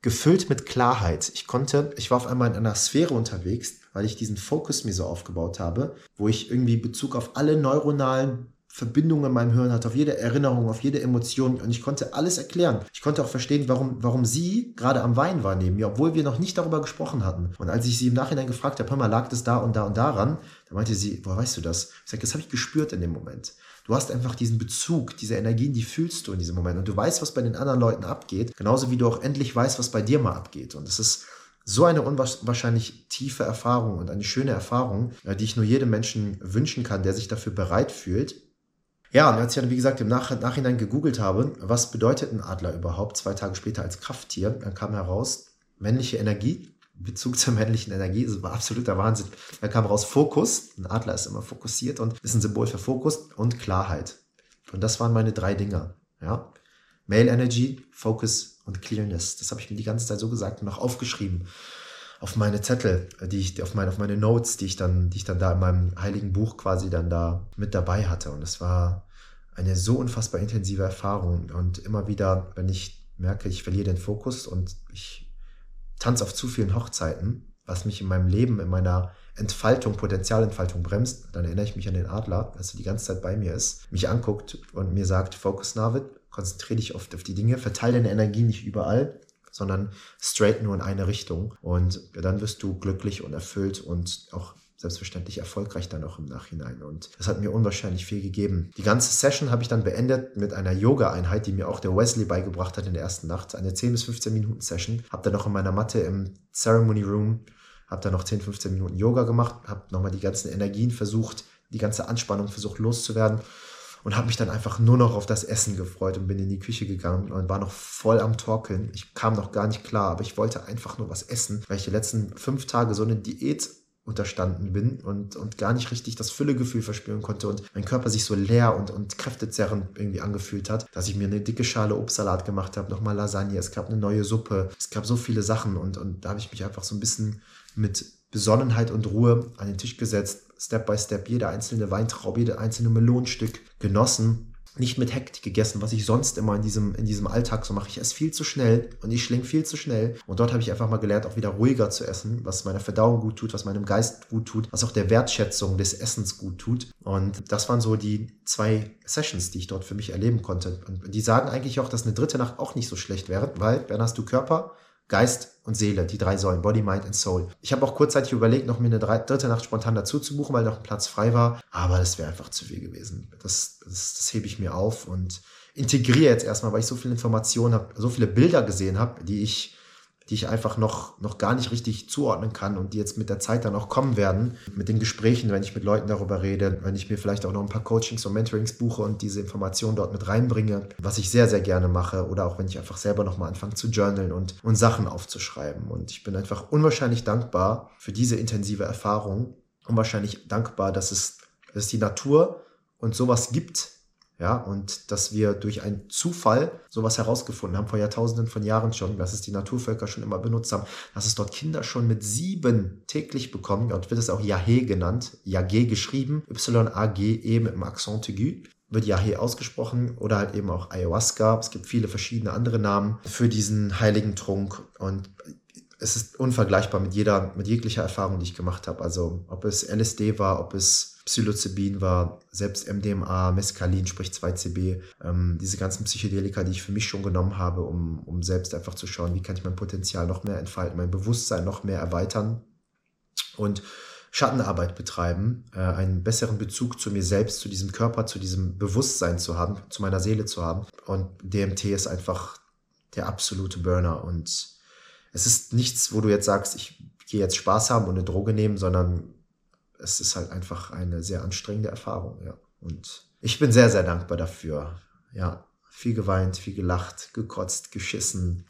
gefüllt mit Klarheit. Ich konnte, ich war auf einmal in einer Sphäre unterwegs, weil ich diesen Fokus mir so aufgebaut habe, wo ich irgendwie Bezug auf alle neuronalen Verbindung in meinem Hirn hatte, auf jede Erinnerung, auf jede Emotion und ich konnte alles erklären. Ich konnte auch verstehen, warum, warum sie gerade am Wein war neben mir, obwohl wir noch nicht darüber gesprochen hatten. Und als ich sie im Nachhinein gefragt habe, hör mal, lag das da und da und daran, da meinte sie, woher weißt du das? Ich sage, das habe ich gespürt in dem Moment. du hast einfach diesen Bezug, diese Energien, die fühlst du in diesem Moment. Und du weißt, was bei den anderen Leuten abgeht, genauso wie du auch endlich weißt, was bei dir mal abgeht. Und es ist so eine unwahrscheinlich tiefe Erfahrung und eine schöne Erfahrung, äh, die ich nur jedem Menschen wünschen kann, der sich dafür bereit fühlt. Ja, und als ich dann, wie gesagt, im Nach Nachhinein gegoogelt habe, was bedeutet ein Adler überhaupt, zwei Tage später als Krafttier, dann kam heraus, männliche Energie, Bezug zur männlichen Energie, das war absoluter Wahnsinn. Da kam raus Fokus, ein Adler ist immer fokussiert und ist ein Symbol für Fokus und Klarheit. Und das waren meine drei Dinger. Ja? Male Energy, Focus und Clearness. Das habe ich mir die ganze Zeit so gesagt und auch aufgeschrieben auf meine Zettel, die ich, auf meine, auf meine Notes, die ich dann, die ich dann da in meinem heiligen Buch quasi dann da mit dabei hatte. Und es war eine so unfassbar intensive Erfahrung. Und immer wieder, wenn ich merke, ich verliere den Fokus und ich tanze auf zu vielen Hochzeiten, was mich in meinem Leben, in meiner Entfaltung, Potenzialentfaltung bremst, dann erinnere ich mich an den Adler, dass er die ganze Zeit bei mir ist, mich anguckt und mir sagt, Focus Navid, konzentriere dich oft auf die Dinge, verteile deine Energie nicht überall, sondern straight nur in eine Richtung. Und dann wirst du glücklich und erfüllt und auch selbstverständlich erfolgreich dann auch im Nachhinein. Und das hat mir unwahrscheinlich viel gegeben. Die ganze Session habe ich dann beendet mit einer Yoga-Einheit, die mir auch der Wesley beigebracht hat in der ersten Nacht. Eine 10 bis 15 Minuten Session. Habe dann noch in meiner Matte im Ceremony Room, habe dann noch 10, 15 Minuten Yoga gemacht, habe nochmal die ganzen Energien versucht, die ganze Anspannung versucht loszuwerden und habe mich dann einfach nur noch auf das Essen gefreut und bin in die Küche gegangen und war noch voll am Torkeln. Ich kam noch gar nicht klar, aber ich wollte einfach nur was essen, weil ich die letzten fünf Tage so eine Diät unterstanden bin und, und gar nicht richtig das Füllegefühl verspüren konnte und mein Körper sich so leer und, und kräftezerrend irgendwie angefühlt hat, dass ich mir eine dicke Schale Obstsalat gemacht habe, nochmal Lasagne, es gab eine neue Suppe, es gab so viele Sachen und, und da habe ich mich einfach so ein bisschen mit Besonnenheit und Ruhe an den Tisch gesetzt, Step by Step, jede einzelne Weintraube, jede einzelne Melonenstück genossen nicht mit Hektik gegessen, was ich sonst immer in diesem, in diesem Alltag so mache. Ich esse viel zu schnell und ich schlinge viel zu schnell. Und dort habe ich einfach mal gelernt, auch wieder ruhiger zu essen, was meiner Verdauung gut tut, was meinem Geist gut tut, was auch der Wertschätzung des Essens gut tut. Und das waren so die zwei Sessions, die ich dort für mich erleben konnte. Und die sagen eigentlich auch, dass eine dritte Nacht auch nicht so schlecht wäre, weil dann hast du Körper, Geist und Seele, die drei Säulen, Body, Mind and Soul. Ich habe auch kurzzeitig überlegt, noch mir eine dritte Nacht spontan dazu zu buchen, weil noch ein Platz frei war, aber das wäre einfach zu viel gewesen. Das, das, das hebe ich mir auf und integriere jetzt erstmal, weil ich so viele Informationen habe, so viele Bilder gesehen habe, die ich die ich einfach noch, noch gar nicht richtig zuordnen kann und die jetzt mit der Zeit dann auch kommen werden. Mit den Gesprächen, wenn ich mit Leuten darüber rede, wenn ich mir vielleicht auch noch ein paar Coachings und Mentorings buche und diese Informationen dort mit reinbringe, was ich sehr, sehr gerne mache. Oder auch wenn ich einfach selber nochmal anfange zu journalen und, und Sachen aufzuschreiben. Und ich bin einfach unwahrscheinlich dankbar für diese intensive Erfahrung. Unwahrscheinlich dankbar, dass es, dass es die Natur und sowas gibt, ja, und dass wir durch einen Zufall sowas herausgefunden haben, vor Jahrtausenden von Jahren schon, dass es die Naturvölker schon immer benutzt haben, dass es dort Kinder schon mit sieben täglich bekommen, dort wird es auch Yahé genannt, Yagé geschrieben, Y-A-G-E mit dem Accent aigu, wird Yahé ausgesprochen oder halt eben auch Ayahuasca. Es gibt viele verschiedene andere Namen für diesen heiligen Trunk und es ist unvergleichbar mit jeder, mit jeglicher Erfahrung, die ich gemacht habe. Also ob es LSD war, ob es Psilocybin war, selbst MDMA, Mescalin, sprich 2CB, ähm, diese ganzen Psychedelika, die ich für mich schon genommen habe, um, um selbst einfach zu schauen, wie kann ich mein Potenzial noch mehr entfalten, mein Bewusstsein noch mehr erweitern und Schattenarbeit betreiben, äh, einen besseren Bezug zu mir selbst, zu diesem Körper, zu diesem Bewusstsein zu haben, zu meiner Seele zu haben. Und DMT ist einfach der absolute Burner und es ist nichts, wo du jetzt sagst, ich gehe jetzt Spaß haben und eine Droge nehmen, sondern es ist halt einfach eine sehr anstrengende Erfahrung, ja. Und ich bin sehr, sehr dankbar dafür. Ja, viel geweint, viel gelacht, gekotzt, geschissen,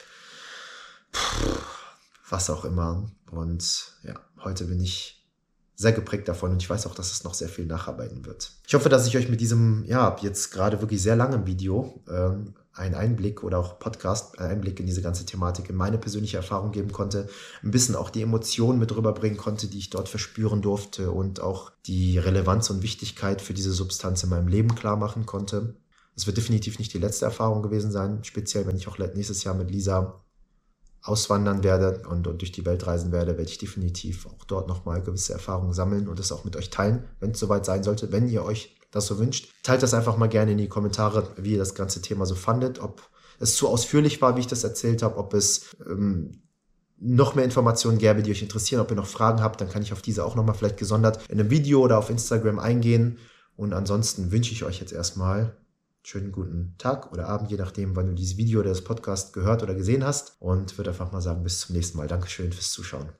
was auch immer. Und ja, heute bin ich sehr geprägt davon und ich weiß auch, dass es noch sehr viel nacharbeiten wird. Ich hoffe, dass ich euch mit diesem, ja, jetzt gerade wirklich sehr langen Video ähm, einen Einblick oder auch Podcast, einen Einblick in diese ganze Thematik, in meine persönliche Erfahrung geben konnte, ein bisschen auch die Emotionen mit rüberbringen konnte, die ich dort verspüren durfte und auch die Relevanz und Wichtigkeit für diese Substanz in meinem Leben klar machen konnte. Es wird definitiv nicht die letzte Erfahrung gewesen sein, speziell wenn ich auch nächstes Jahr mit Lisa auswandern werde und, und durch die Welt reisen werde, werde ich definitiv auch dort nochmal gewisse Erfahrungen sammeln und das auch mit euch teilen, wenn es soweit sein sollte, wenn ihr euch das so wünscht. Teilt das einfach mal gerne in die Kommentare, wie ihr das ganze Thema so fandet, ob es zu ausführlich war, wie ich das erzählt habe, ob es ähm, noch mehr Informationen gäbe, die euch interessieren, ob ihr noch Fragen habt, dann kann ich auf diese auch nochmal vielleicht gesondert in einem Video oder auf Instagram eingehen Und ansonsten wünsche ich euch jetzt erstmal schönen guten Tag oder Abend, je nachdem, wann du dieses Video oder das Podcast gehört oder gesehen hast. Und würde einfach mal sagen, bis zum nächsten Mal. Dankeschön fürs Zuschauen.